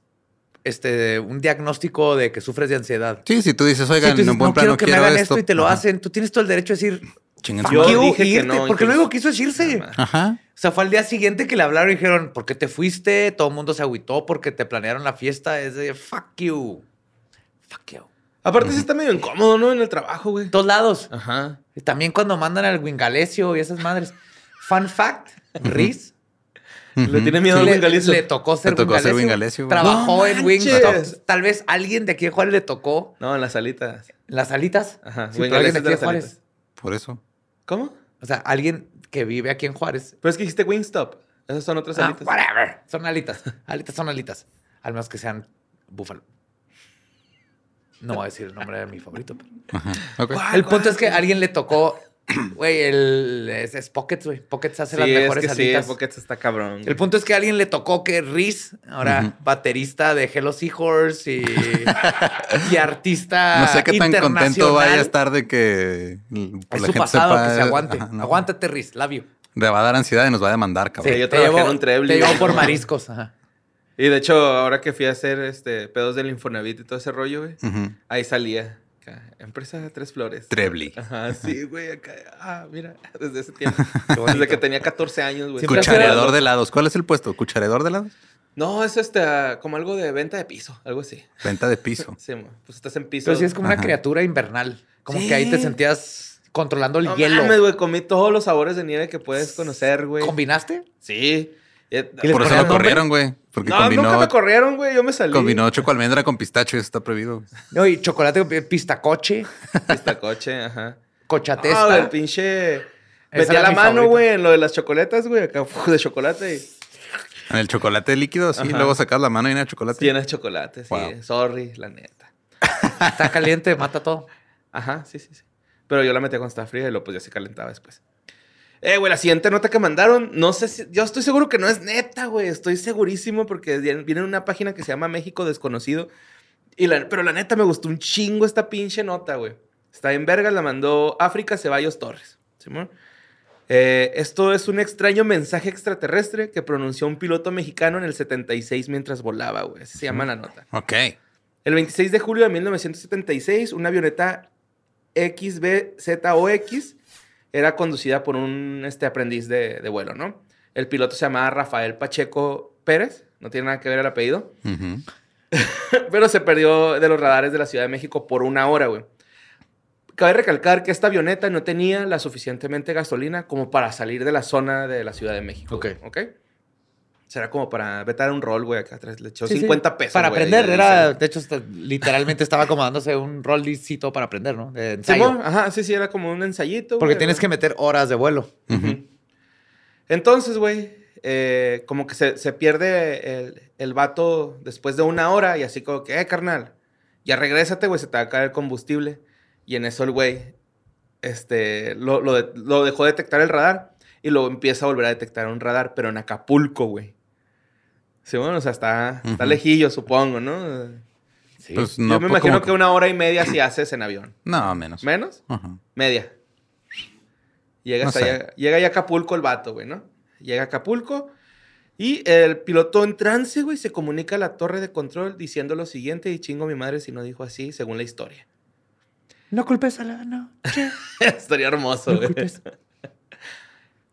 este, un diagnóstico de que sufres de ansiedad. Sí, si tú dices, oigan, tú dices, en buen no plano quiero que me quiero hagan esto. esto y te lo Ajá. hacen, tú tienes todo el derecho a decir, Yo you, dije y que irte, no, porque incluso. hizo es irse. Ajá. O sea, fue al día siguiente que le hablaron y dijeron, ¿por qué te fuiste? Todo el mundo se agüitó porque te planearon la fiesta. Es de, fuck you. Fuck you. Aparte, sí está medio incómodo, ¿no? En el trabajo, güey. Todos lados. Ajá. Y También cuando mandan al Wingalesio y esas madres. Fun fact, Riz Le tiene miedo al le, Wingalesio. le tocó ser Le tocó ser. Trabajó ¡No en! Wingstop. Tal vez alguien de aquí de Juárez le tocó No, en las alitas. las alitas. Ajá. Sí, pero alguien de aquí de de las Juárez. alitas. Por eso. ¿Cómo? O sea, alguien que vive aquí en Juárez. Pero es que dijiste Wingstop. Esas son otras Ah, alitas. whatever. Son alitas. Alitas son alitas. Al menos que sean búfalo. No voy a decir el nombre de mi favorito. pero- Ajá. El punto es que a alguien le tocó, güey, el es, es Pockets, güey. Pockets hace las Sí, es mejores que sí, porque está cabrón. El punto es que a alguien le tocó que Riz, ahora baterista de Hello Seahorse y, y artista No sé qué tan contento vaya a estar de que Es la su gente pasado, sepa- que se aguante. Ajá, no. Aguántate, Riz, labio. Le va a dar ansiedad y nos va a demandar, cabrón. Sí, yo te trabajé llevo, en un Trebly, Te llevo por mariscos. Ajá. Y de hecho, ahora que fui a hacer este pedos del Infonavit y todo ese rollo, güey, ahí salía. Acá, Empresa Tres Flores. Trebly. Ajá, sí, güey, acá. Ah, mira, desde ese tiempo. desde que tenía 14 años, güey. Cuchareador de helados. ¿Cuál es el puesto? ¿Cuchareador de helados? No, es este, como algo de venta de piso, algo así. Venta de piso. Sí, pues estás en piso. Pero sí es como una criatura invernal. Como Sí. que ahí te sentías controlando el No hielo. mames, güey, comí todos los sabores de nieve que puedes conocer, güey. ¿Combinaste? Sí. Eh, ¿Y les Por eso lo corrieron, güey. Porque No, combinó, nunca me corrieron, güey. Yo me salí. combinó choco almendra con pistacho y eso está prohibido. No, y chocolate, pistacoche, Pistacoche, ajá. cochatesta. Ah, el pinche... Metía la mi mano, güey, en lo de las chocolatas, güey. Acá, de chocolate y... En el chocolate líquido, sí. Ajá. Luego sacas la mano y de chocolate. Llena de chocolate, sí. Wow. Sorry, la neta. Está caliente, mata todo. Ajá, sí, sí, sí. Pero yo la metía cuando estaba fría y luego pues ya se calentaba después. Eh, güey, la siguiente nota que mandaron, no sé si. Yo estoy seguro que no es neta, güey. Estoy segurísimo porque viene viene en una página que se llama México Desconocido. Y la- pero la neta me gustó un chingo esta pinche nota, güey. Está en verga, la mandó África Ceballos Torres. ¿Simón? Eh, esto es un extraño mensaje extraterrestre que pronunció un piloto mexicano en el 76 mientras volaba, güey. Así se llama la nota. Ok. El 26 de julio de 1976, una avioneta XBZOX era conducida por un este, aprendiz de, de vuelo, ¿no? El piloto se llamaba Rafael Pacheco Pérez, no tiene nada que ver el apellido, pero se perdió de los radares de la Ciudad de México por una hora, güey. Cabe recalcar que esta avioneta no tenía la suficientemente gasolina como para salir de la zona de la Ciudad de México. Ok. ¿Ok? Será como para vetar un rol, güey, acá atrás. Le echó Sí, sí. 50 pesos. Para güey, aprender, de era. De hecho, literalmente estaba acomodándose un rollicito para aprender, ¿no? De ensayo. Simón, ajá, sí, sí, era como un ensayito. Porque güey. tienes que meter horas de vuelo. Entonces, güey, eh, como que se, se pierde el, el vato después de una hora y así como que, eh, carnal, ya regrésate, güey, se te va a caer el combustible. Y en eso el güey este, lo, lo de- lo dejó detectar el radar y luego empieza a volver a detectar un radar, pero en Acapulco, güey. Sí, bueno, o sea, está, lejillo, supongo, ¿no? Sí. Pues Yo no, me pues, imagino como- que una hora y media si haces en avión. No, menos. ¿Menos? Ajá. Media. Llega, No hasta sé. allá- llega a Acapulco el vato, güey, ¿no? Llega a Acapulco y el piloto en trance, güey, se comunica a la torre de control diciendo lo siguiente y chingo a mi madre si no dijo así, según la historia. No culpes a la noche. Estaría hermoso, No güey. culpes.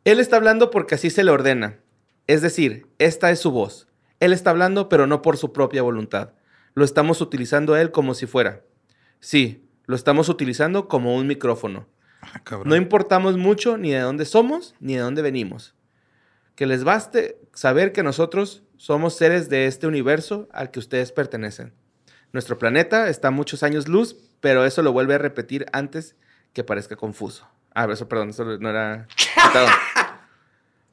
Él está hablando porque así se le ordena. Es decir, esta es su voz. Él está hablando, pero no por su propia voluntad. Lo estamos utilizando a él como si fuera. Sí, lo estamos utilizando como un micrófono. Ah. No importamos mucho ni de dónde somos ni de dónde venimos. Que les baste saber que nosotros somos seres de este universo al que ustedes pertenecen. Nuestro planeta está a muchos años luz, pero eso lo vuelve a repetir antes que parezca confuso. Ah, eso, perdón, eso no era...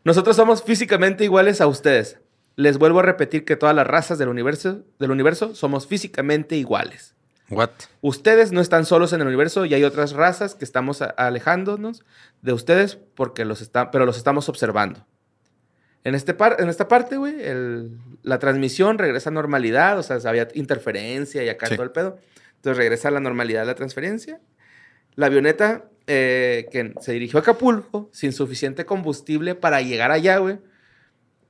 Nosotros somos físicamente iguales a ustedes. Les vuelvo a repetir que todas las razas del universo, del universo somos físicamente iguales. What? Ustedes no están solos en el universo y hay otras razas que estamos alejándonos de ustedes porque los está, pero los estamos observando. En, este par- en esta parte, güey, la transmisión regresa a normalidad, o sea, había interferencia y acá Sí. todo el pedo. Entonces regresa a la normalidad la transferencia. La avioneta eh, que se dirigió a Acapulco sin suficiente combustible para llegar allá, güey.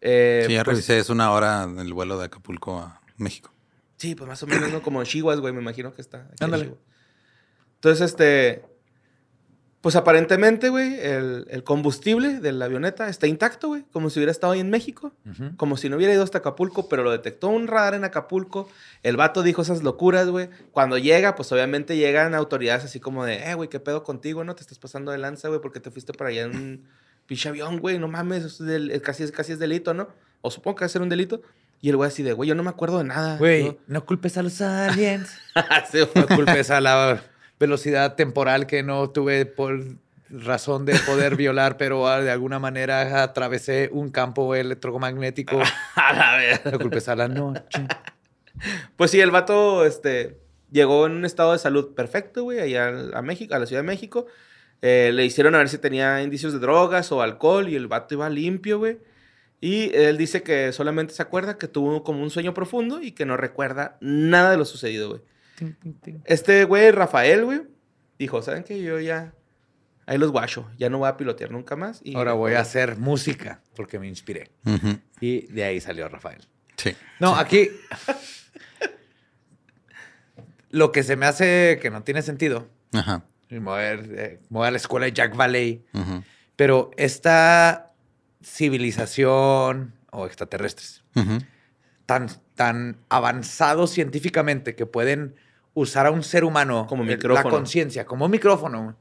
eh, sí, ya pues, revisé, es una hora el vuelo de Acapulco a México. Sí, pues más o menos, ¿no? Como en Chihuahua, güey, me imagino que está. aquí en Ándale. Chihuahua. Entonces, este. Pues aparentemente, güey, el, el combustible de la avioneta está intacto, güey, como si hubiera estado ahí en México, como si no hubiera ido hasta Acapulco, pero lo detectó un radar en Acapulco. El vato dijo esas locuras, güey. Cuando llega, pues obviamente llegan autoridades así como de, eh, güey, ¿qué pedo contigo? ¿No? Te estás pasando de lanza, güey, porque te fuiste para allá en un pinche avión, güey, no mames, es del- casi, es casi es delito, ¿no? O supongo que va a ser un delito. Y el güey así de, güey, yo no me acuerdo de nada. Güey, ¿no? no culpes a los aliens. Sí, No culpes a la velocidad temporal que no tuve por razón de poder violar, pero ah, de alguna manera atravesé un campo electromagnético. A la verga. No culpes a la noche. Pues sí, el vato este, llegó en un estado de salud perfecto, güey, allá a México, a la Ciudad de México. Eh, le hicieron a ver si tenía indicios de drogas o alcohol y el vato iba limpio, güey. Y él dice que solamente se acuerda que tuvo como un sueño profundo y que no recuerda nada de lo sucedido, güey. Este güey, Rafael, güey, dijo, ¿saben qué? Yo ya, ahí los guacho, ya no voy a pilotear nunca más. Y Ahora voy a hacer música porque me inspiré. Y de ahí salió Rafael. Sí. No, aquí. Lo que se me hace que no tiene sentido. Ajá. y Me voy a, ver, eh, me voy a la escuela de Jack Valley. Pero esta civilización o extraterrestres tan, tan avanzados científicamente que pueden usar a un ser humano Como el- micrófono. la conciencia como micrófono,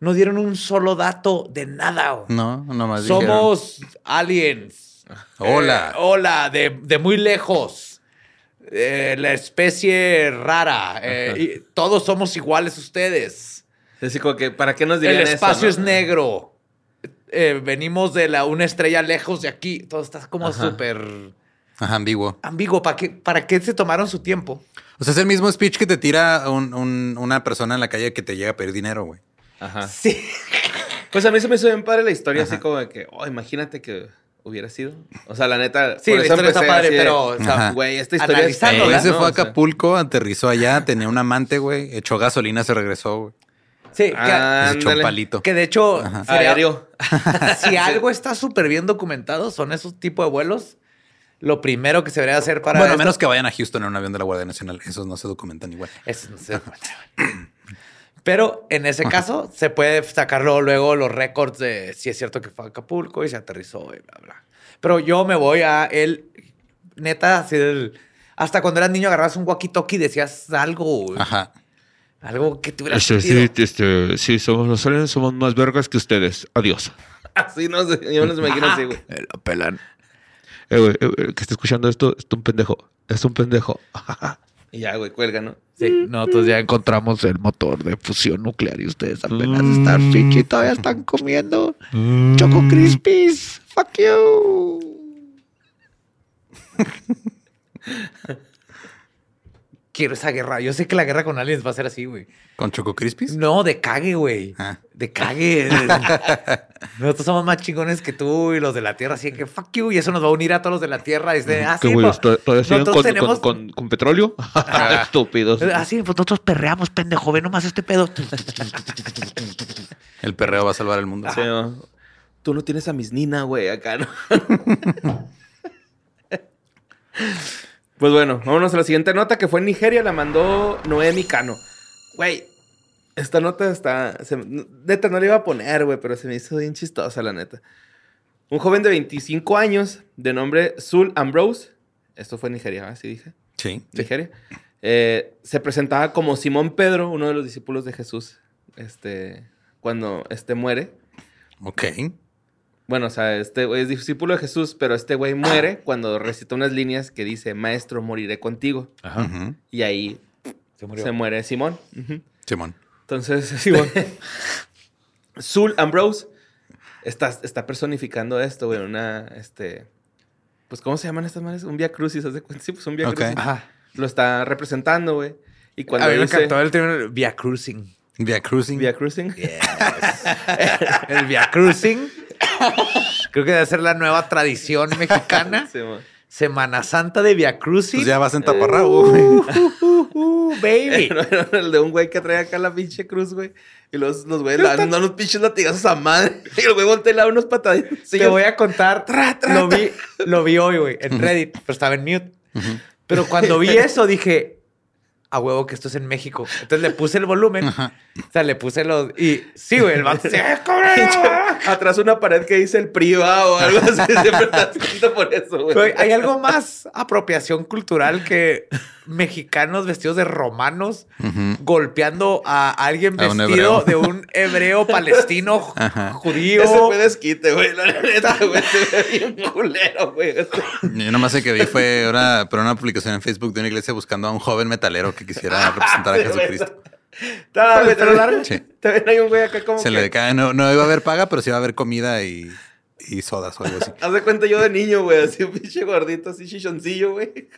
no dieron un solo dato de nada. güey. No, nomás dijeron, Somos aliens. Hola. Eh, hola, de, de muy lejos. Eh, la especie rara. eh, y todos somos iguales ustedes. Así como que, ¿para qué nos El dirían eso, espacio no? es negro. Eh, venimos de la, una estrella lejos de aquí. Todo está como súper Ajá, ambiguo. ambiguo. ¿Para qué, ¿Para qué se tomaron su tiempo? O sea, es el mismo speech que te tira un- un- una persona en la calle que te llega a pedir dinero, güey. Ajá. Sí. Pues a mí se me hizo bien padre la historia, así como de que, oh, imagínate que hubiera sido. O sea, la neta. Sí, por la eso historia está padre, de, pero, o sea. Güey, esta historia es Analizándola, El güey se ¿no? fue a O sea, Acapulco, aterrizó allá, tenía un amante, güey, echó gasolina, se regresó, güey. Sí, que, Ah, Se echó un palito. que de hecho, sería- Aéreo. si algo está súper bien documentado, son esos tipos de vuelos. Lo primero que se debería hacer para. Bueno, a menos que vayan a Houston en un avión de la Guardia Nacional. Esos no se documentan igual. Eso no se documenta. Pero en ese caso se puede sacarlo luego los récords de si es cierto que fue a Acapulco y se aterrizó y bla, bla. Pero yo me voy a el neta, así del- hasta cuando eras niño agarrabas un walkie-talkie y decías algo. Ajá. algo que te hubiera Este, sentido. sí, este, sí, somos los aliens, somos más vergas que ustedes. Adiós. Así no sé, yo me los imagino así, güey. Me la pelan. Eh, güey, eh, que está escuchando esto, es un pendejo. Es un pendejo. Y ya, güey, cuelga, ¿no? Sí, nosotros ya encontramos el motor de fusión nuclear y ustedes apenas están chichi, todavía están comiendo Choco Crispies. Fuck you. Quiero esa guerra. Yo sé que la guerra con aliens va a ser así, güey. ¿Con Choco Crispies? No, de cague, güey. Ah. De cague. Nosotros somos más chingones que tú y los de la Tierra, así que fuck you. Y eso nos va a unir a todos los de la Tierra. Es de, ah, ¿Qué sí, güey? pues, ¿Tod- ¿Todavía siguen con, tenemos- con, con- con petróleo? Estúpidos. Así, pues nosotros perreamos, pendejo. Ve nomás este pedo. El perreo va a salvar el mundo. Sí, ¿no? Tú no tienes a mis Nina, güey, acá, ¿no? pues bueno, vámonos a la siguiente nota que fue en Nigeria, la mandó Noemi Cano. Güey, esta nota está. se- neta, no le iba a poner, güey, pero se me hizo bien chistosa, la neta. Un joven de 25 años, de nombre Zul Ambrose. Esto fue en Nigeria, ¿así dije? Sí. Nigeria. eh, se presentaba como Simón Pedro, uno de los discípulos de Jesús. Este. Cuando este muere. Ok. Bueno, o sea, este güey es discípulo de Jesús, pero este güey muere cuando recita unas líneas que dice, Maestro, moriré contigo. Ujú. Y ahí Se murió. se muere Simón. Simón. Entonces, este, Zul Ambrose está, está personificando esto, güey, una, este, pues, ¿cómo se llaman estas madres? Un Via Crucis, ¿haz de cuenta? Sí, pues un Via Ok. Crucis. Ajá. Lo está representando, güey. Y cuando a mí me dice encantó el término Via Cruising. Via Cruising. Via Cruising, El Via Cruising. Creo que debe ser la nueva tradición mexicana. Sí. Semana Santa de Via Cruising. Pues ya vas en taparrabo, güey. Uh, uh, baby. Era el de un güey que trae acá la pinche cruz, güey. Y los, los güeyes le dan unos pinches latigazos a madre. Y el güey voltea y le da unos pataditos. Te voy a contar. Lo vi, lo vi hoy, güey, en Reddit, pero estaba en mute. Pero cuando vi eso dije, a huevo que esto es en México. Entonces le puse el volumen. O sea, le puse los. Y sí, güey, el vato se Atrás una pared que dice el priva o algo así. Siempre estás contento por eso, güey. Hay algo más apropiación cultural que mexicanos vestidos de romanos Ujú. golpeando a alguien A un vestido hebreo. de un hebreo palestino Ajá. judío. Ese fue desquite, güey. La neta, güey. Se ve bien culero, güey. Yo nomás sé que vi fue una, pero una publicación en Facebook de una iglesia buscando a un joven metalero que quisiera representar a. Jesucristo. Está, güey, ¿Pero largo? Sí. También hay un güey acá como Se que... le cae, no, no iba a haber paga, pero sí iba a haber comida y, y sodas o algo así. Haz de cuenta yo de niño, güey. Así un pinche gordito, así chichoncillo, güey.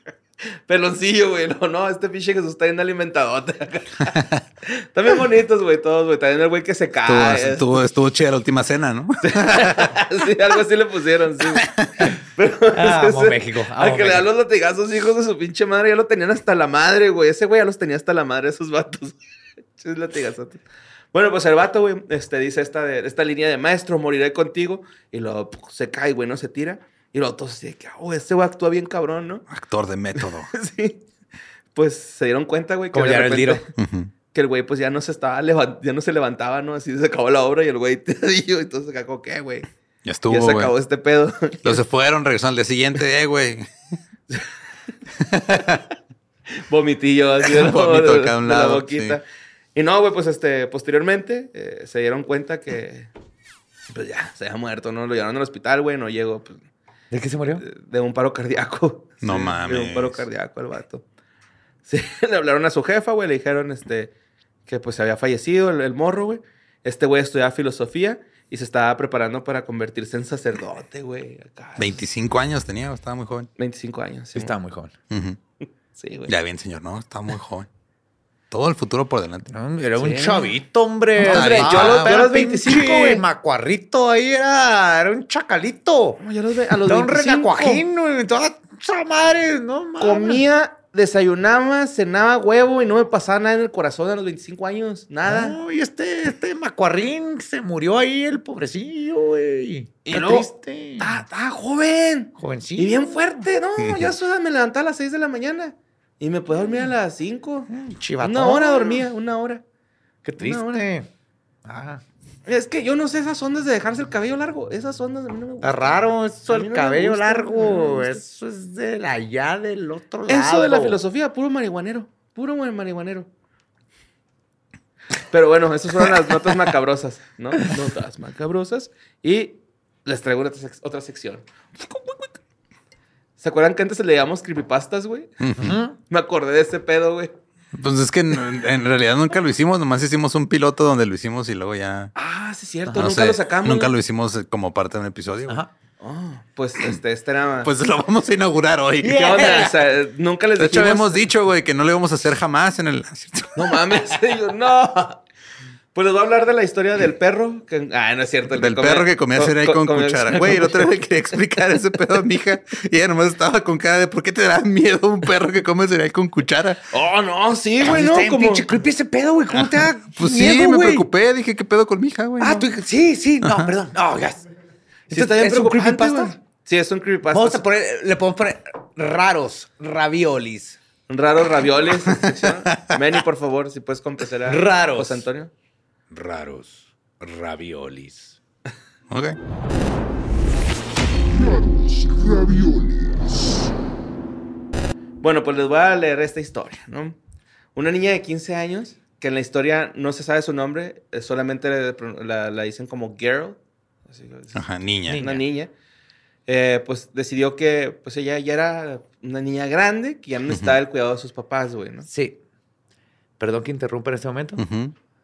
Peloncillo, güey. No, no, este pinche Jesús está bien alimentadote. También bonitos, güey, todos, güey. También el güey que se Estuvo, cae. estuvo, estuvo chida la última cena, ¿no? sí, algo así le pusieron, sí. Pero Ah, amo ese- México, Al amo que le dan los latigazos, hijos de su pinche madre, ya lo tenían hasta la madre, güey. Ese güey ya los tenía hasta la madre, esos vatos. Chis latigazotes. Bueno, pues el vato, güey, este, dice esta, de, esta línea de maestro, moriré contigo. Y luego se cae, güey, no se tira. Y luego todos así de que, oh, este güey actúa bien cabrón, ¿no? Actor de método. sí. Pues se dieron cuenta, güey, que Como ya el que el güey pues ya no se estaba ya no se levantaba, ¿no? Así se acabó la obra y el güey tiradillo. Entonces acá como, ¿qué, güey? Ya estuvo, Ya se acabó este pedo. Los se fueron, regresaron al día siguiente, eh, güey. Vomitillo así de, la- Vómito de- acá a un de la lado, boquita. Y no, güey, pues este, posteriormente eh, se dieron cuenta que pues ya, se había muerto, ¿no? Lo llevaron al hospital, güey, no llegó pues, ¿De qué se murió? de, de un paro cardíaco. No Sí, De mames. un paro cardíaco el vato. Sí, le hablaron a su jefa, güey, le dijeron este, que pues había fallecido el, el morro, güey. Este güey estudiaba filosofía y se estaba preparando para convertirse en sacerdote, güey. acá. 25 años tenía, estaba muy joven. 25 años. Sí, Sí, estaba muy joven. Sí, güey. Ya bien, señor, ¿no? Estaba muy joven. Todo el futuro por delante. No, Era un Sí. chavito, hombre. No, hombre, Ah, yo a los- yo a pero los 25, pinche güey. Macuarrito ahí era, era un chacalito. No, yo los a los Era un 25. renacuajín, güey. Toda esa madre, no mames. Comía, desayunaba, cenaba huevo y no me pasaba nada en el corazón a los 25 años. Nada. No, y este, este macuarrín se murió ahí, el pobrecillo, güey. Y Qué luego, triste. Estaba joven. Jovencito. Y bien fuerte. No, yo a me levantaba a las 6 de la mañana. Y me podía dormir a las 5. Chivatón. Una hora dormía, una hora. Qué Una hora. triste. Ah, Es que yo no sé esas ondas de dejarse el cabello largo. Esas ondas a mí no me está gustan. raro eso, el no cabello gusta, largo. Eso es de allá del otro lado. Eso de la filosofía, puro marihuanero. Puro mar- marihuanero. Pero bueno, esas fueron las notas macabrosas, ¿no? Notas macabrosas. Y les traigo otra, sec- otra sección. ¿Se acuerdan que antes leíamos creepypastas, güey? Me acordé de ese pedo, güey. Pues es que en, en realidad nunca lo hicimos, nomás hicimos un piloto donde lo hicimos y luego ya. Ah, sí es cierto. no nunca sé, lo sacamos. Nunca lo hicimos como parte de un episodio. Ajá. Ah, pues este, este era... Pues lo vamos a inaugurar hoy. ¿Qué onda? O sea, nunca les De hecho, dijimos... habíamos dicho, güey, que no lo íbamos a hacer jamás en el. No mames, yo, no. Pues les voy a hablar de la historia del perro. Que, ah, no es cierto. el Del perro que comía co- cereal co- con cuchara. Güey, el otro día le quería explicar ese pedo a mi hija y ella nomás estaba con cara de ¿por qué te da miedo un perro que come cereal con cuchara? Oh, no, sí, güey, Está no, bien como... pinche creepy ese pedo, güey. ¿Cómo te da Pues sí, me güey? preocupé. Dije, ¿qué pedo con mi hija, güey? Ah, No. tú, sí, sí. No, perdón. No, ya. Sí, está bien ¿Es un creepypasta? güey. Sí, es un creepypasta. Vamos a poner, le podemos poner raros, raviolis. Raros ravioles. Manny, por favor, si puedes complacer a Raros. José Antonio. Raros raviolis. Ok. Raros raviolis. Bueno, pues les voy a leer esta historia, ¿no? Una niña de 15 años, que en la historia no se sabe su nombre, eh, solamente la, la dicen como girl. así, Ajá, niña. una niña, eh, pues decidió que pues ella ya era una niña grande, que ya no necesitaba el cuidado de sus papás, güey, ¿no? Sí. Perdón que interrumpa en este momento.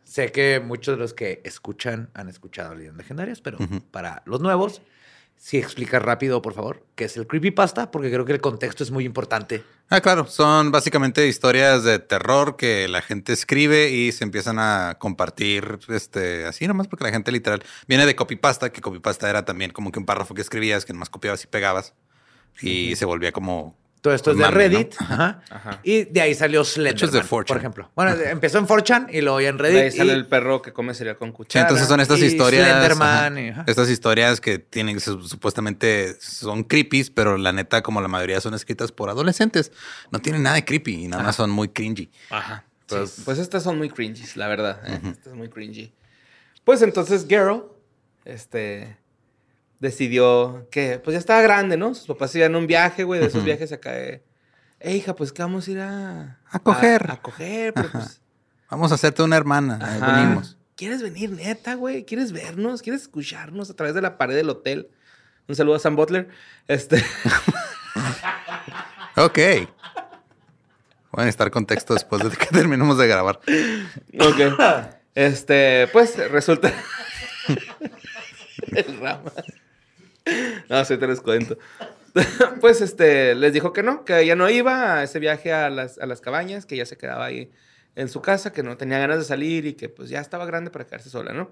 Sé que muchos de los que escuchan han escuchado leyendas legendarias, pero para los nuevos, sí explica rápido, por favor, qué es el creepypasta, porque creo que el contexto es muy importante. Ah, claro. Son básicamente historias de terror que la gente escribe y se empiezan a compartir este, así nomás porque la gente literal viene de copypasta, que copypasta era también como que un párrafo que escribías, que nomás copiabas y pegabas. Y se volvía como... Todo esto es de. Reddit. Ajá. Ajá. Y de ahí salió de Slenderman, 4chan. por ejemplo. Bueno, empezó en 4chan y luego ya en De Reddit. ahí sale y- el perro que come cereal con Sí, cuchara. entonces son estas y historias. Slenderman y- estas historias que tienen su- supuestamente son creepy, pero la neta, como la mayoría son escritas por adolescentes, no tienen nada de creepy y nada más son muy cringy. Ajá. Pues, pues estas son muy cringy, la verdad. ¿eh? Estas son muy cringy. Pues entonces Geralt, este, decidió que, pues ya estaba grande, ¿no? Sus papás iban a un viaje, güey, de esos Ujú. viajes acá de, hey, hija, pues que vamos a ir a... A coger. A, a coger, pero pues... Vamos a hacerte una hermana. ahí Ajá. venimos. ¿Quieres venir, neta, güey? ¿Quieres vernos? ¿Quieres escucharnos a través de la pared del hotel? Un saludo a Sam Butler. Este... Ok. Voy a necesitar contexto después de que terminemos de grabar. Ok. Este, pues resulta. El rama. No, sí te les cuento. Pues este, les dijo que no, que ella no iba a ese viaje a las, a las cabañas, que ya se quedaba ahí en su casa, que no tenía ganas de salir y que pues ya estaba grande para quedarse sola, ¿no?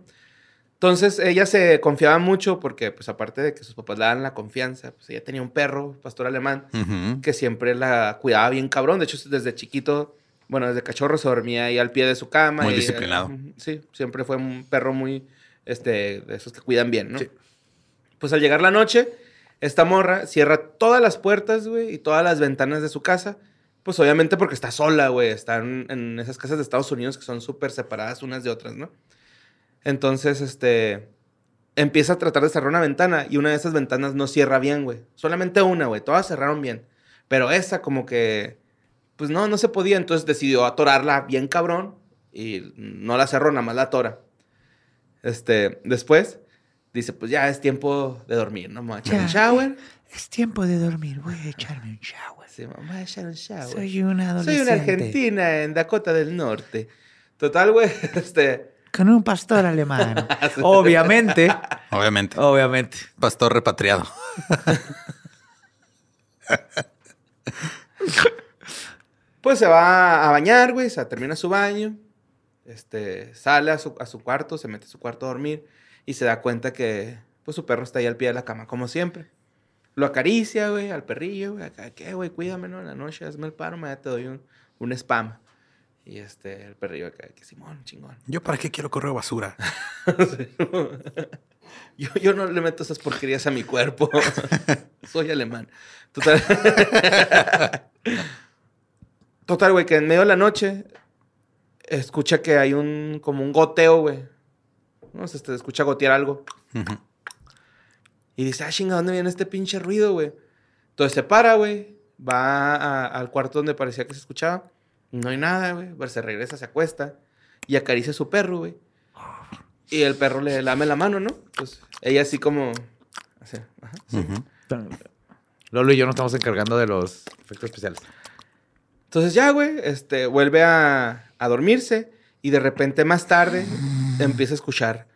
Entonces ella se confiaba mucho porque pues aparte de que sus papás le daban la confianza, pues ella tenía un perro, pastor alemán, que siempre la cuidaba bien cabrón. De hecho, desde chiquito, bueno, desde cachorro se dormía ahí al pie de su cama. Muy y, disciplinado. sí, siempre fue un perro muy, este, de esos que cuidan bien, ¿no? Pues al llegar la noche, esta morra cierra todas las puertas, güey, y todas las ventanas de su casa. Pues obviamente porque está sola, güey. Están en esas casas de Estados Unidos que son súper separadas unas de otras, ¿no? Entonces, este, empieza a tratar de cerrar una ventana y una de esas ventanas no cierra bien, güey. Solamente una, güey. Todas cerraron bien. Pero esa como que, pues no, no se podía. Entonces decidió atorarla bien cabrón y no la cerró, nada más la atora. Este, después dice, pues ya es tiempo de dormir, ¿no? Me voy a echar un shower. Es tiempo de dormir, voy a echarme un shower. Sí, me voy a echar un shower. Soy una Soy adolescente. una argentina en Dakota del Norte. Total, güey, este... Con un pastor alemán. Obviamente. Obviamente. Obviamente. Pastor repatriado. Pues se va a bañar, güey, se termina su baño, este, sale a su, a su cuarto, se mete a su cuarto a dormir y se da cuenta que pues su perro está ahí al pie de la cama, como siempre. Lo acaricia, güey, al perrillo, güey, acá, ¿qué, güey? Cuídame, ¿no? En la noche, hazme el paro, me te doy un, un spam. Y este, el perrillo acá, que Simón, chingón. ¿Yo para qué quiero correr basura? Yo, yo no le meto esas porquerías a mi cuerpo. Soy alemán. Total. Total, güey, que en medio de la noche escucha que hay un como un goteo, güey. No se escucha gotear algo. Y dice, ah, chinga, ¿dónde viene este pinche ruido, güey? Entonces se para, güey. Va a- al cuarto donde parecía que se escuchaba. No hay nada, güey. Pero Se regresa, se acuesta. Y acaricia a su perro, güey. Y el perro le lame la mano, ¿no? Pues ella así como... así, ajá, sí. Lolo y yo nos estamos encargando de los efectos especiales. Entonces ya, güey, este, vuelve a, a dormirse. Y de repente más tarde empieza a escuchar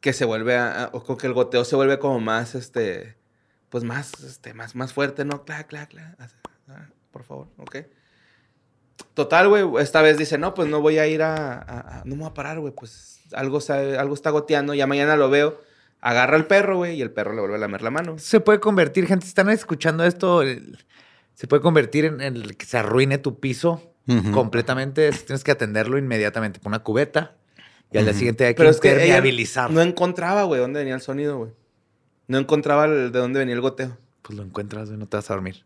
que se vuelve a... o que el goteo se vuelve como más, este... Pues más, este, más, más fuerte, ¿no? Clac, clac, clac. ah, Por favor, ¿ok? Total, güey, esta vez dice, no, pues no voy a ir a... a- a- no me voy a parar, güey, pues algo, sabe- algo está goteando, ya mañana lo veo. Agarra al perro, güey, y el perro le vuelve a lamer la mano. Se puede convertir, gente, si están escuchando esto, el- se puede convertir en, en el que se arruine tu piso completamente. Tienes que atenderlo inmediatamente con una cubeta y al día siguiente hay que Pero es que ella impermeabilizar. no encontraba, güey, dónde venía el sonido, güey. No encontraba el- de dónde venía el goteo. Pues lo encuentras, güey, no te vas a dormir.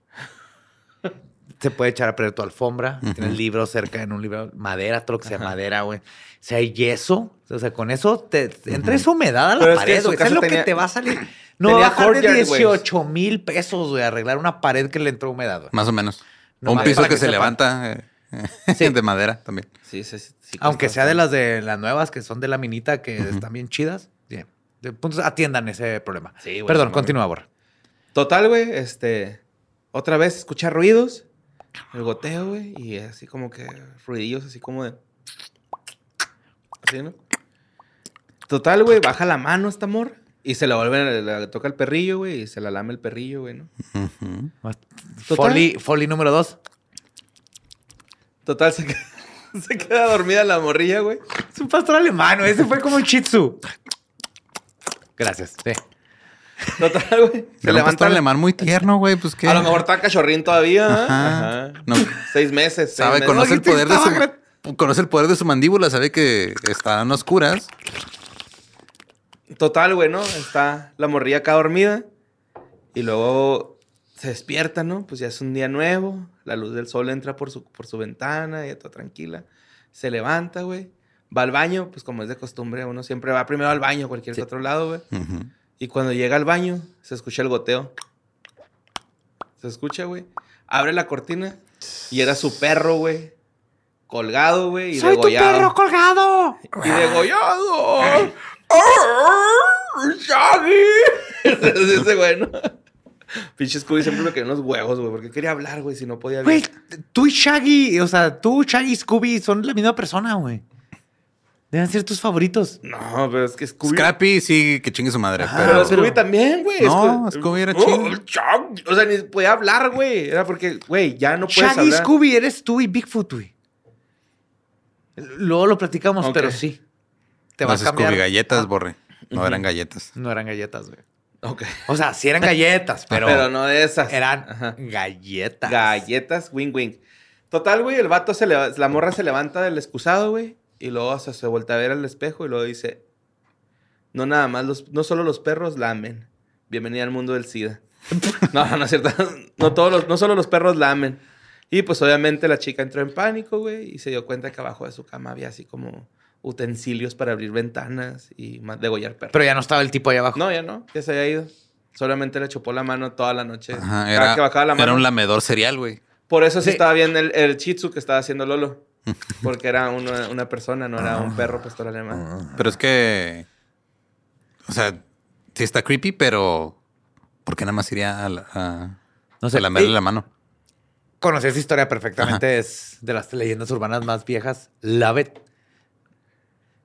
Se puede echar a perder tu alfombra. Tienes libros cerca en un libro, madera, todo lo que sea madera, güey. Si hay yeso, o sea, con eso te, te entra esa humedad a la Pero es que en pared, su güey. casa ¿Sabes lo tenía- que te va a salir? No va tenía a bajar de courtyard, güey. 18 mil pesos, güey, arreglar una pared que le entró humedad, güey. Más o menos. No o un más, piso para que, que se sepan. levanta eh, de madera también. Sí, sí, sí. sí Aunque sea de las de las nuevas que son de la minita que están bien chidas. bien. De puntos atiendan ese problema. Sí, güey, Perdón, continúa, Borra. Total, güey, este... Otra vez escucha ruidos. El goteo, güey. Y así como que ruidillos así como de... Así, ¿no? Total, güey, baja la mano esta morra. Y se la vuelve, le toca el perrillo, güey. Y se la lame el perrillo, güey, ¿no? Total. Folly, Folly número dos. Total, se queda, se queda dormida la morrilla, güey. Es un pastor alemán, güey. Ese fue como un shih tzu. Gracias. Sí. Total, güey. Se Era un levanta pastor alemán muy tierno, güey. Pues que A lo mejor está cachorrín todavía. ¿eh? Ajá. Ajá. No. Seis meses. seis sabe, meses. conoce el poder de su conoce el poder de su mandíbula, sabe que están oscuras. Total, güey, ¿no? Está la morrilla acá dormida. Y luego se despierta, ¿no? Pues ya es un día nuevo. La luz del sol entra por su, por su ventana, ya está tranquila. Se levanta, güey. Va al baño, pues como es de costumbre, uno siempre va primero al baño, cualquier Sí. otro lado, güey. Y cuando llega al baño, se escucha el goteo. Se escucha, güey. Abre la cortina y era su perro, güey. Colgado, güey. Y degollado. colgado! Y degollado. ¡Shaggy! Ese güey, ¿no? Pinche Scooby siempre me quería unos huevos, güey. Porque quería hablar, güey, si no podía. Güey, tú y Shaggy, o sea, tú, Shaggy y Scooby son la misma persona, güey. Deben ser tus favoritos. No, pero es que Scooby... Scrappy sí que chingue su madre, Pero, pero, Scooby también, güey. No, Scoo- Scooby era Oh, chido. Shaggy. O sea, ni podía hablar, güey. Era porque, güey, ya no puedes Shaggy y hablar. Scooby eres tú y Bigfoot, güey. Luego lo platicamos, pero sí. Te va las a cambiar. Scooby galletas, Ah, borre. No eran galletas. No eran galletas, güey. Ok. O sea, sí eran galletas, pero, Pero, no de esas. eran Ajá. galletas. Galletas, wing wing. Total, güey, el vato se leva- la morra se levanta del excusado, güey, y luego se, se vuelve a ver al espejo y luego dice, no nada más, los, no solo los perros lamen. Bienvenida al mundo del SIDA. no, no es cierto. No, todos los, no solo los perros lamen. Y pues obviamente la chica entró en pánico, güey, y se dio cuenta que abajo de su cama había así como utensilios para abrir ventanas y degollar perros. Pero ya no estaba el tipo ahí abajo. no, ya no, ya se había ido. Solamente le chupó la mano toda la noche. Ajá, Cada era, que bajaba la era mano. un lamedor serial, güey. Por eso sí, Sí. estaba bien el, el chitsu que estaba haciendo Lolo. Porque era una, una persona, no era un perro pastor alemán. Pero es que. O sea, sí está creepy, pero. ¿Por qué nada más iría a, la- a, No sé. a lamerle la mano? Conocí esa historia perfectamente. Es de las leyendas urbanas más viejas. Love it.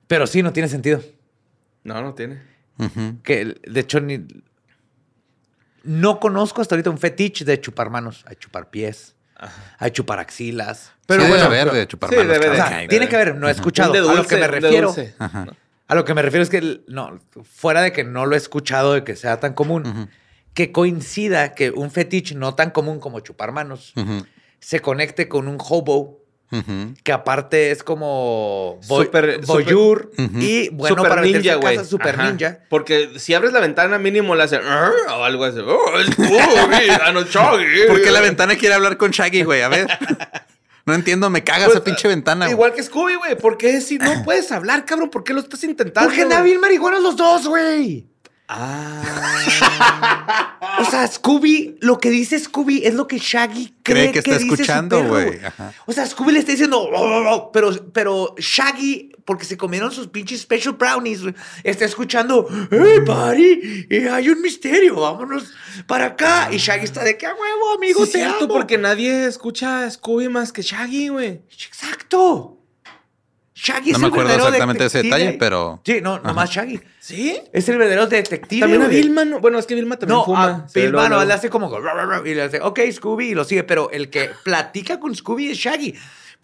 Pero sí, no tiene sentido. No, no tiene. Que, de hecho, ni... No conozco hasta ahorita un fetiche de chupar manos. Hay chupar pies. hay chuparaxilas. Pero Pero sí debe bueno, haber de chupar sí, manos, debe O de- claro. sea, tiene que haber, no he escuchado. A lo que me refiero. A lo que me refiero es que no, fuera de que no lo he escuchado de que sea tan común, que coincida que un fetiche no tan común como chupar manos se conecte con un hobo que aparte es como voy- Super- voyeur y bueno super para ninja, en casa, super Ajá. ninja. Porque si abres la ventana, mínimo le hace o algo así. Oh, es Scooby, ah, no, Choggy. ¿Por qué la ventana quiere hablar con Shaggy, güey? A ver. No entiendo, me caga esa pinche ventana. güey. Igual que Scooby, güey. ¿Por qué si no puedes hablar, cabrón? ¿Por qué lo estás intentando? Porque andan bien marihuanos los dos, güey. Ah. O sea, Scooby, lo que dice Scooby es lo que Shaggy cree, Cree que está escuchando, güey. O sea, Scooby le está diciendo, "Oh, oh, oh", pero, pero Shaggy, porque se comieron sus pinches special brownies, está escuchando, ¡Hey, buddy! eh, hay un misterio, vámonos para acá. Y Shaggy está de, ¿qué huevo, amigo? Sí, te cierto, amo". porque nadie escucha a Scooby más que Shaggy, güey. Exacto. Shaggy No es me el acuerdo verdadero exactamente de ese detective. detalle, pero- Sí, no, nomás Shaggy. ¿Sí? Es el verdadero detective. También a. Vilma, no- bueno, es que Vilma también No, fuma. a Vilma no, luego. le hace como y le hace, ok, Scooby, y lo sigue, pero el que platica con Scooby es Shaggy,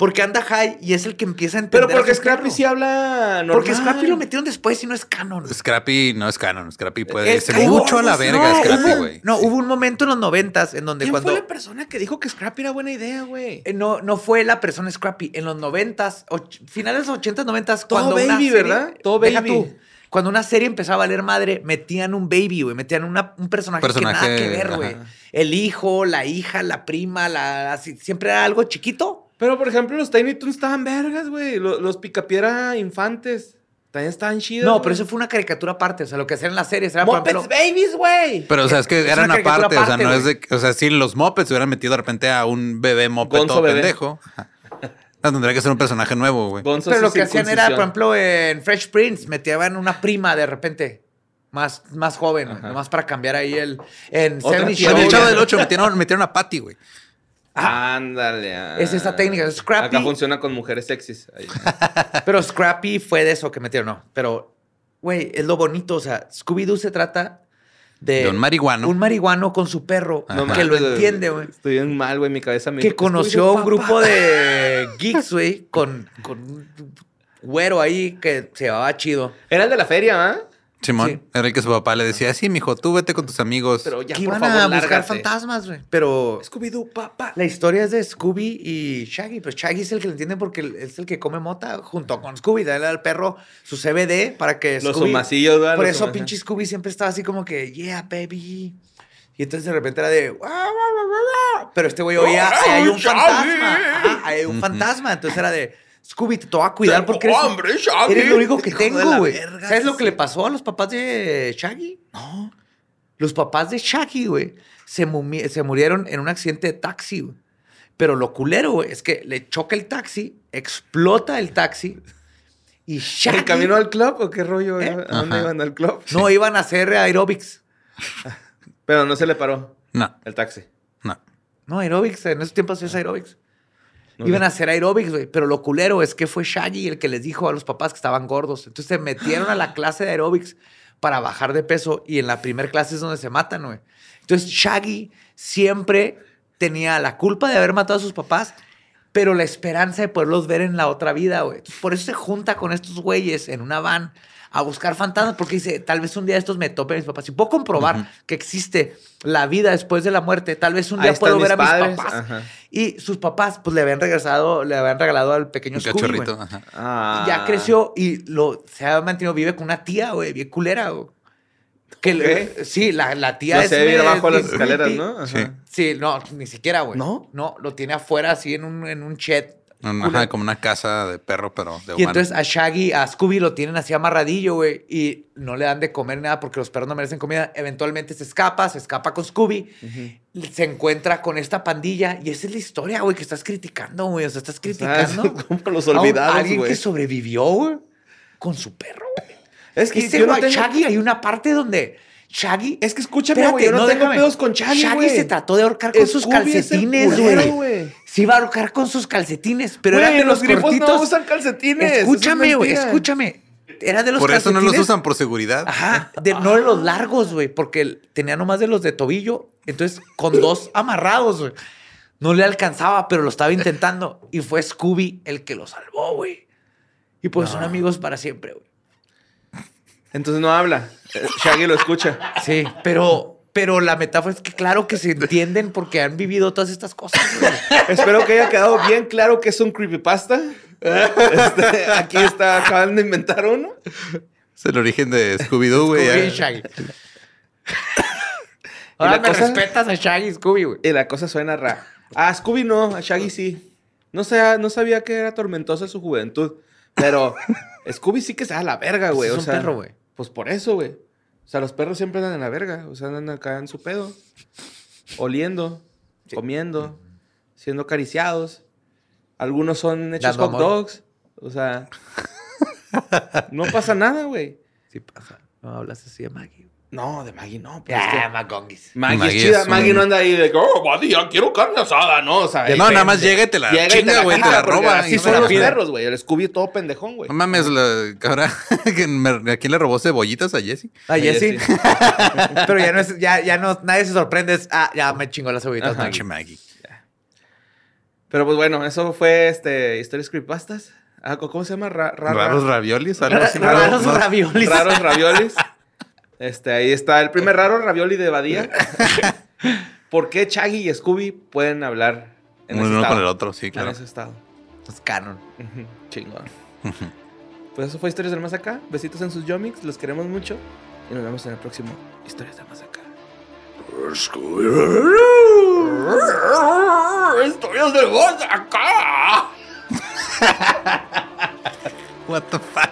porque anda high y es el que empieza a entender. Pero porque a su Scrappy perro. sí habla normal. Porque Scrappy lo metieron después y no es canon. Scrappy no es canon. Scrappy puede irse canon. mucho a la verga, No, Scrappy, hubo- güey. No, Sí. hubo un momento en los noventas en donde ¿Quién cuando... fue la persona que dijo que Scrappy era buena idea, güey? Eh, No, no fue la persona Scrappy. En los noventas, finales de los ochentas, noventas, Todo cuando una baby, serie- ¿verdad? Todo Deja baby. tú. Cuando una serie empezaba a valer madre, metían un baby, güey. Metían una- un personaje, Personaje, que nada que ver, güey. El hijo, la hija, la prima, la, así, siempre era algo chiquito. Pero, por ejemplo, los Tiny Toons estaban vergas, güey. Los, los Picapiedra infantes. También estaban chidos. No, pero eso fue una caricatura aparte. O sea, lo que hacían en las series era, Muppets ejemplo... Babies, güey. Pero, o sea, es que Es eran aparte, o sea, no es de. O sea, si los Muppets hubieran metido de repente a un bebé Muppet todo bebé. pendejo. No, tendría que ser un personaje nuevo, güey. Pero su lo que hacían era, por ejemplo, en Fresh Prince, metían una prima de repente. Más, más joven, güey, nomás para cambiar ahí el... En Otra 70 tía. En el Show, Chavo ya- del 8 metieron, metieron a Patty, güey. Ándale. ah. Es esa técnica, es Scrappy. Acá funciona con mujeres sexys. Ahí. Pero Scrappy fue de eso que metieron, no. Pero, güey, es lo bonito. O sea, Scooby-Doo se trata de... De un marihuano. Un marihuano con su perro. No que lo entiende, güey. Estoy bien mal, güey. Mi cabeza me Que conoció a un "Scooby-Doo, grupo papá". de geeks, güey, con, con un güero ahí que se llevaba chido. Era el de la feria, ¿ah? Simón. Sí. Era el que su papá le decía, sí, mijo, tú vete con tus amigos. Pero ya, que por iban favor, a buscar lárgate. fantasmas, güey. Pero Scooby-Doo, papá. la historia es de Scooby y Shaggy. Pues Shaggy es el que lo entiende porque es el que come mota junto con Scooby. Dale al perro su CBD para que Los Scooby... humacillos, ¿verdad? Por Los eso pinche Scooby siempre estaba así como que, yeah, baby. Y entonces de repente era de... Pero este güey oía, ¡Oh, "Ahí hay un Shaggy! fantasma. Ajá, ahí hay un fantasma. Entonces era de... Scooby, te voy a cuidar Tengo porque eres, hambre, Shaggy. eres lo único que tengo, güey. ¿Sabes lo que le pasó a los papás de Shaggy? No. Los papás de Shaggy, güey, se, se murieron en un accidente de taxi, güey. Pero lo culero, güey, es que le choca el taxi, explota el taxi y Shaggy... ¿El camino al club o qué rollo? ¿Eh? ¿A dónde Ajá. iban al club? No, iban a hacer aerobics. Pero no se le paró No, el taxi. no. No, aerobics, en esos tiempos es aerobics. Iban a hacer aerobics, güey. Pero lo culero es que fue Shaggy el que les dijo a los papás que estaban gordos. Entonces se metieron a la clase de aerobics para bajar de peso y en la primera clase es donde se matan, güey. Entonces Shaggy siempre tenía la culpa de haber matado a sus papás, pero la esperanza de poderlos ver en la otra vida, güey. Por eso se junta con estos güeyes en una van a buscar fantasmas, porque dice, tal vez un día estos me topen mis papás. Si puedo comprobar que existe la vida después de la muerte, tal vez un día puedo ver a mis papás. ajá. Y sus papás, pues le habían regresado, le habían regalado al pequeño Un Scooby, cachorrito. ajá. Ah. Y Ya creció y lo, se ha mantenido, vive con una tía, güey, bien culera, güey. Que le- sí, la, la tía Lo es. medio abajo de las escaleras, ¿no? Ajá. Sí. Sí, no, ni siquiera, güey. ¿No? No, lo tiene afuera, así en un, en un shed. Ajá, como una casa de perro, pero de Y humano. entonces a Shaggy, a Scooby lo tienen así amarradillo, güey, y no le dan de comer nada porque los perros no merecen comida. Eventualmente se escapa, se escapa con Scooby, se encuentra con esta pandilla y esa es la historia, güey, que estás criticando, güey. O sea, estás criticando. como los a un- olvidados, alguien güey. que sobrevivió, güey, con su perro, güey. Es que yo no tengo- Shaggy, hay una parte donde Shaggy. Es que escúchame, güey, yo no tengo déjame. pedos con Shaggy, güey. se trató de ahorcar con sus Scooby calcetines, culero, güey. güey. Se iba a ahorcar con sus calcetines, pero Güey, eran de los, los grifos cortitos. no usan calcetines. Escúchame, güey, escúchame. Era de los Por eso no los usan por seguridad. Ajá, de, no de los largos, güey, porque tenía nomás de los de tobillo, entonces con dos amarrados, güey. No le alcanzaba, pero lo estaba intentando. Y fue Scooby el que lo salvó, güey. Y pues son amigos para siempre, güey. Entonces no habla. Eh, Shaggy lo escucha. Sí, pero, pero la metáfora es que claro que se entienden porque han vivido todas estas cosas. güey. Espero que haya quedado bien claro que es un creepypasta. Este, aquí está, acaban de inventar uno. Es el origen de Scooby-Doo, güey. Scooby y ya. Shaggy. Ahora la me cosa- respetas a Shaggy y Scooby, güey. Y la cosa suena rara. A Scooby no, a Shaggy sí. No, sé, no sabía que era tormentosa su juventud. Pero Scooby sí que se da la verga, güey. Es O un sea, perro, güey. Pues por eso, güey. O sea, los perros siempre andan en la verga. O sea, andan acá en su pedo. Oliendo, comiendo, siendo acariciados. Algunos son hechos Dando hot amor. dogs. O sea, no pasa nada, güey. Sí pasa. No hablas así de Maggie. No, de Maggie no. pero es que Ya, Magonguis. Maggie, Maggie es chida. es un- Maggie no anda ahí de que, oh, ya quiero carne asada, ¿no? O sea, No, nada más llega y te la Llega chinga, güey, te la roba. Así y son los perros, güey. El Scooby todo pendejón, güey. No mames, la, ahora, ¿a quién le robó cebollitas a Jesse? Ah, Oye, Jessy. sí. Pero ya no es, ya, ya no, nadie se sorprende. Es, ah, ya me chingó las cebollitas, Ajá. Maggie. Maggie. Pero pues bueno, eso fue este historias creepypastas. Ah, ¿cómo se llama? Ra- ra- ra- Raros raviolis, algo así. Raros ¿no? raviolis. Raros raviolis. Este, ahí está el primer raro ravioli de Badía. ¿Por qué Chaggy y Scooby pueden hablar en ese Uno estado? con el otro, sí, En claro. ese estado. Es canon. Chingón. Pues eso fue Historias del Más Acá. Besitos en sus yomics. Los queremos mucho. Y nos vemos en el próximo Historias del Más Acá. Historias del Más Acá. What the fuck?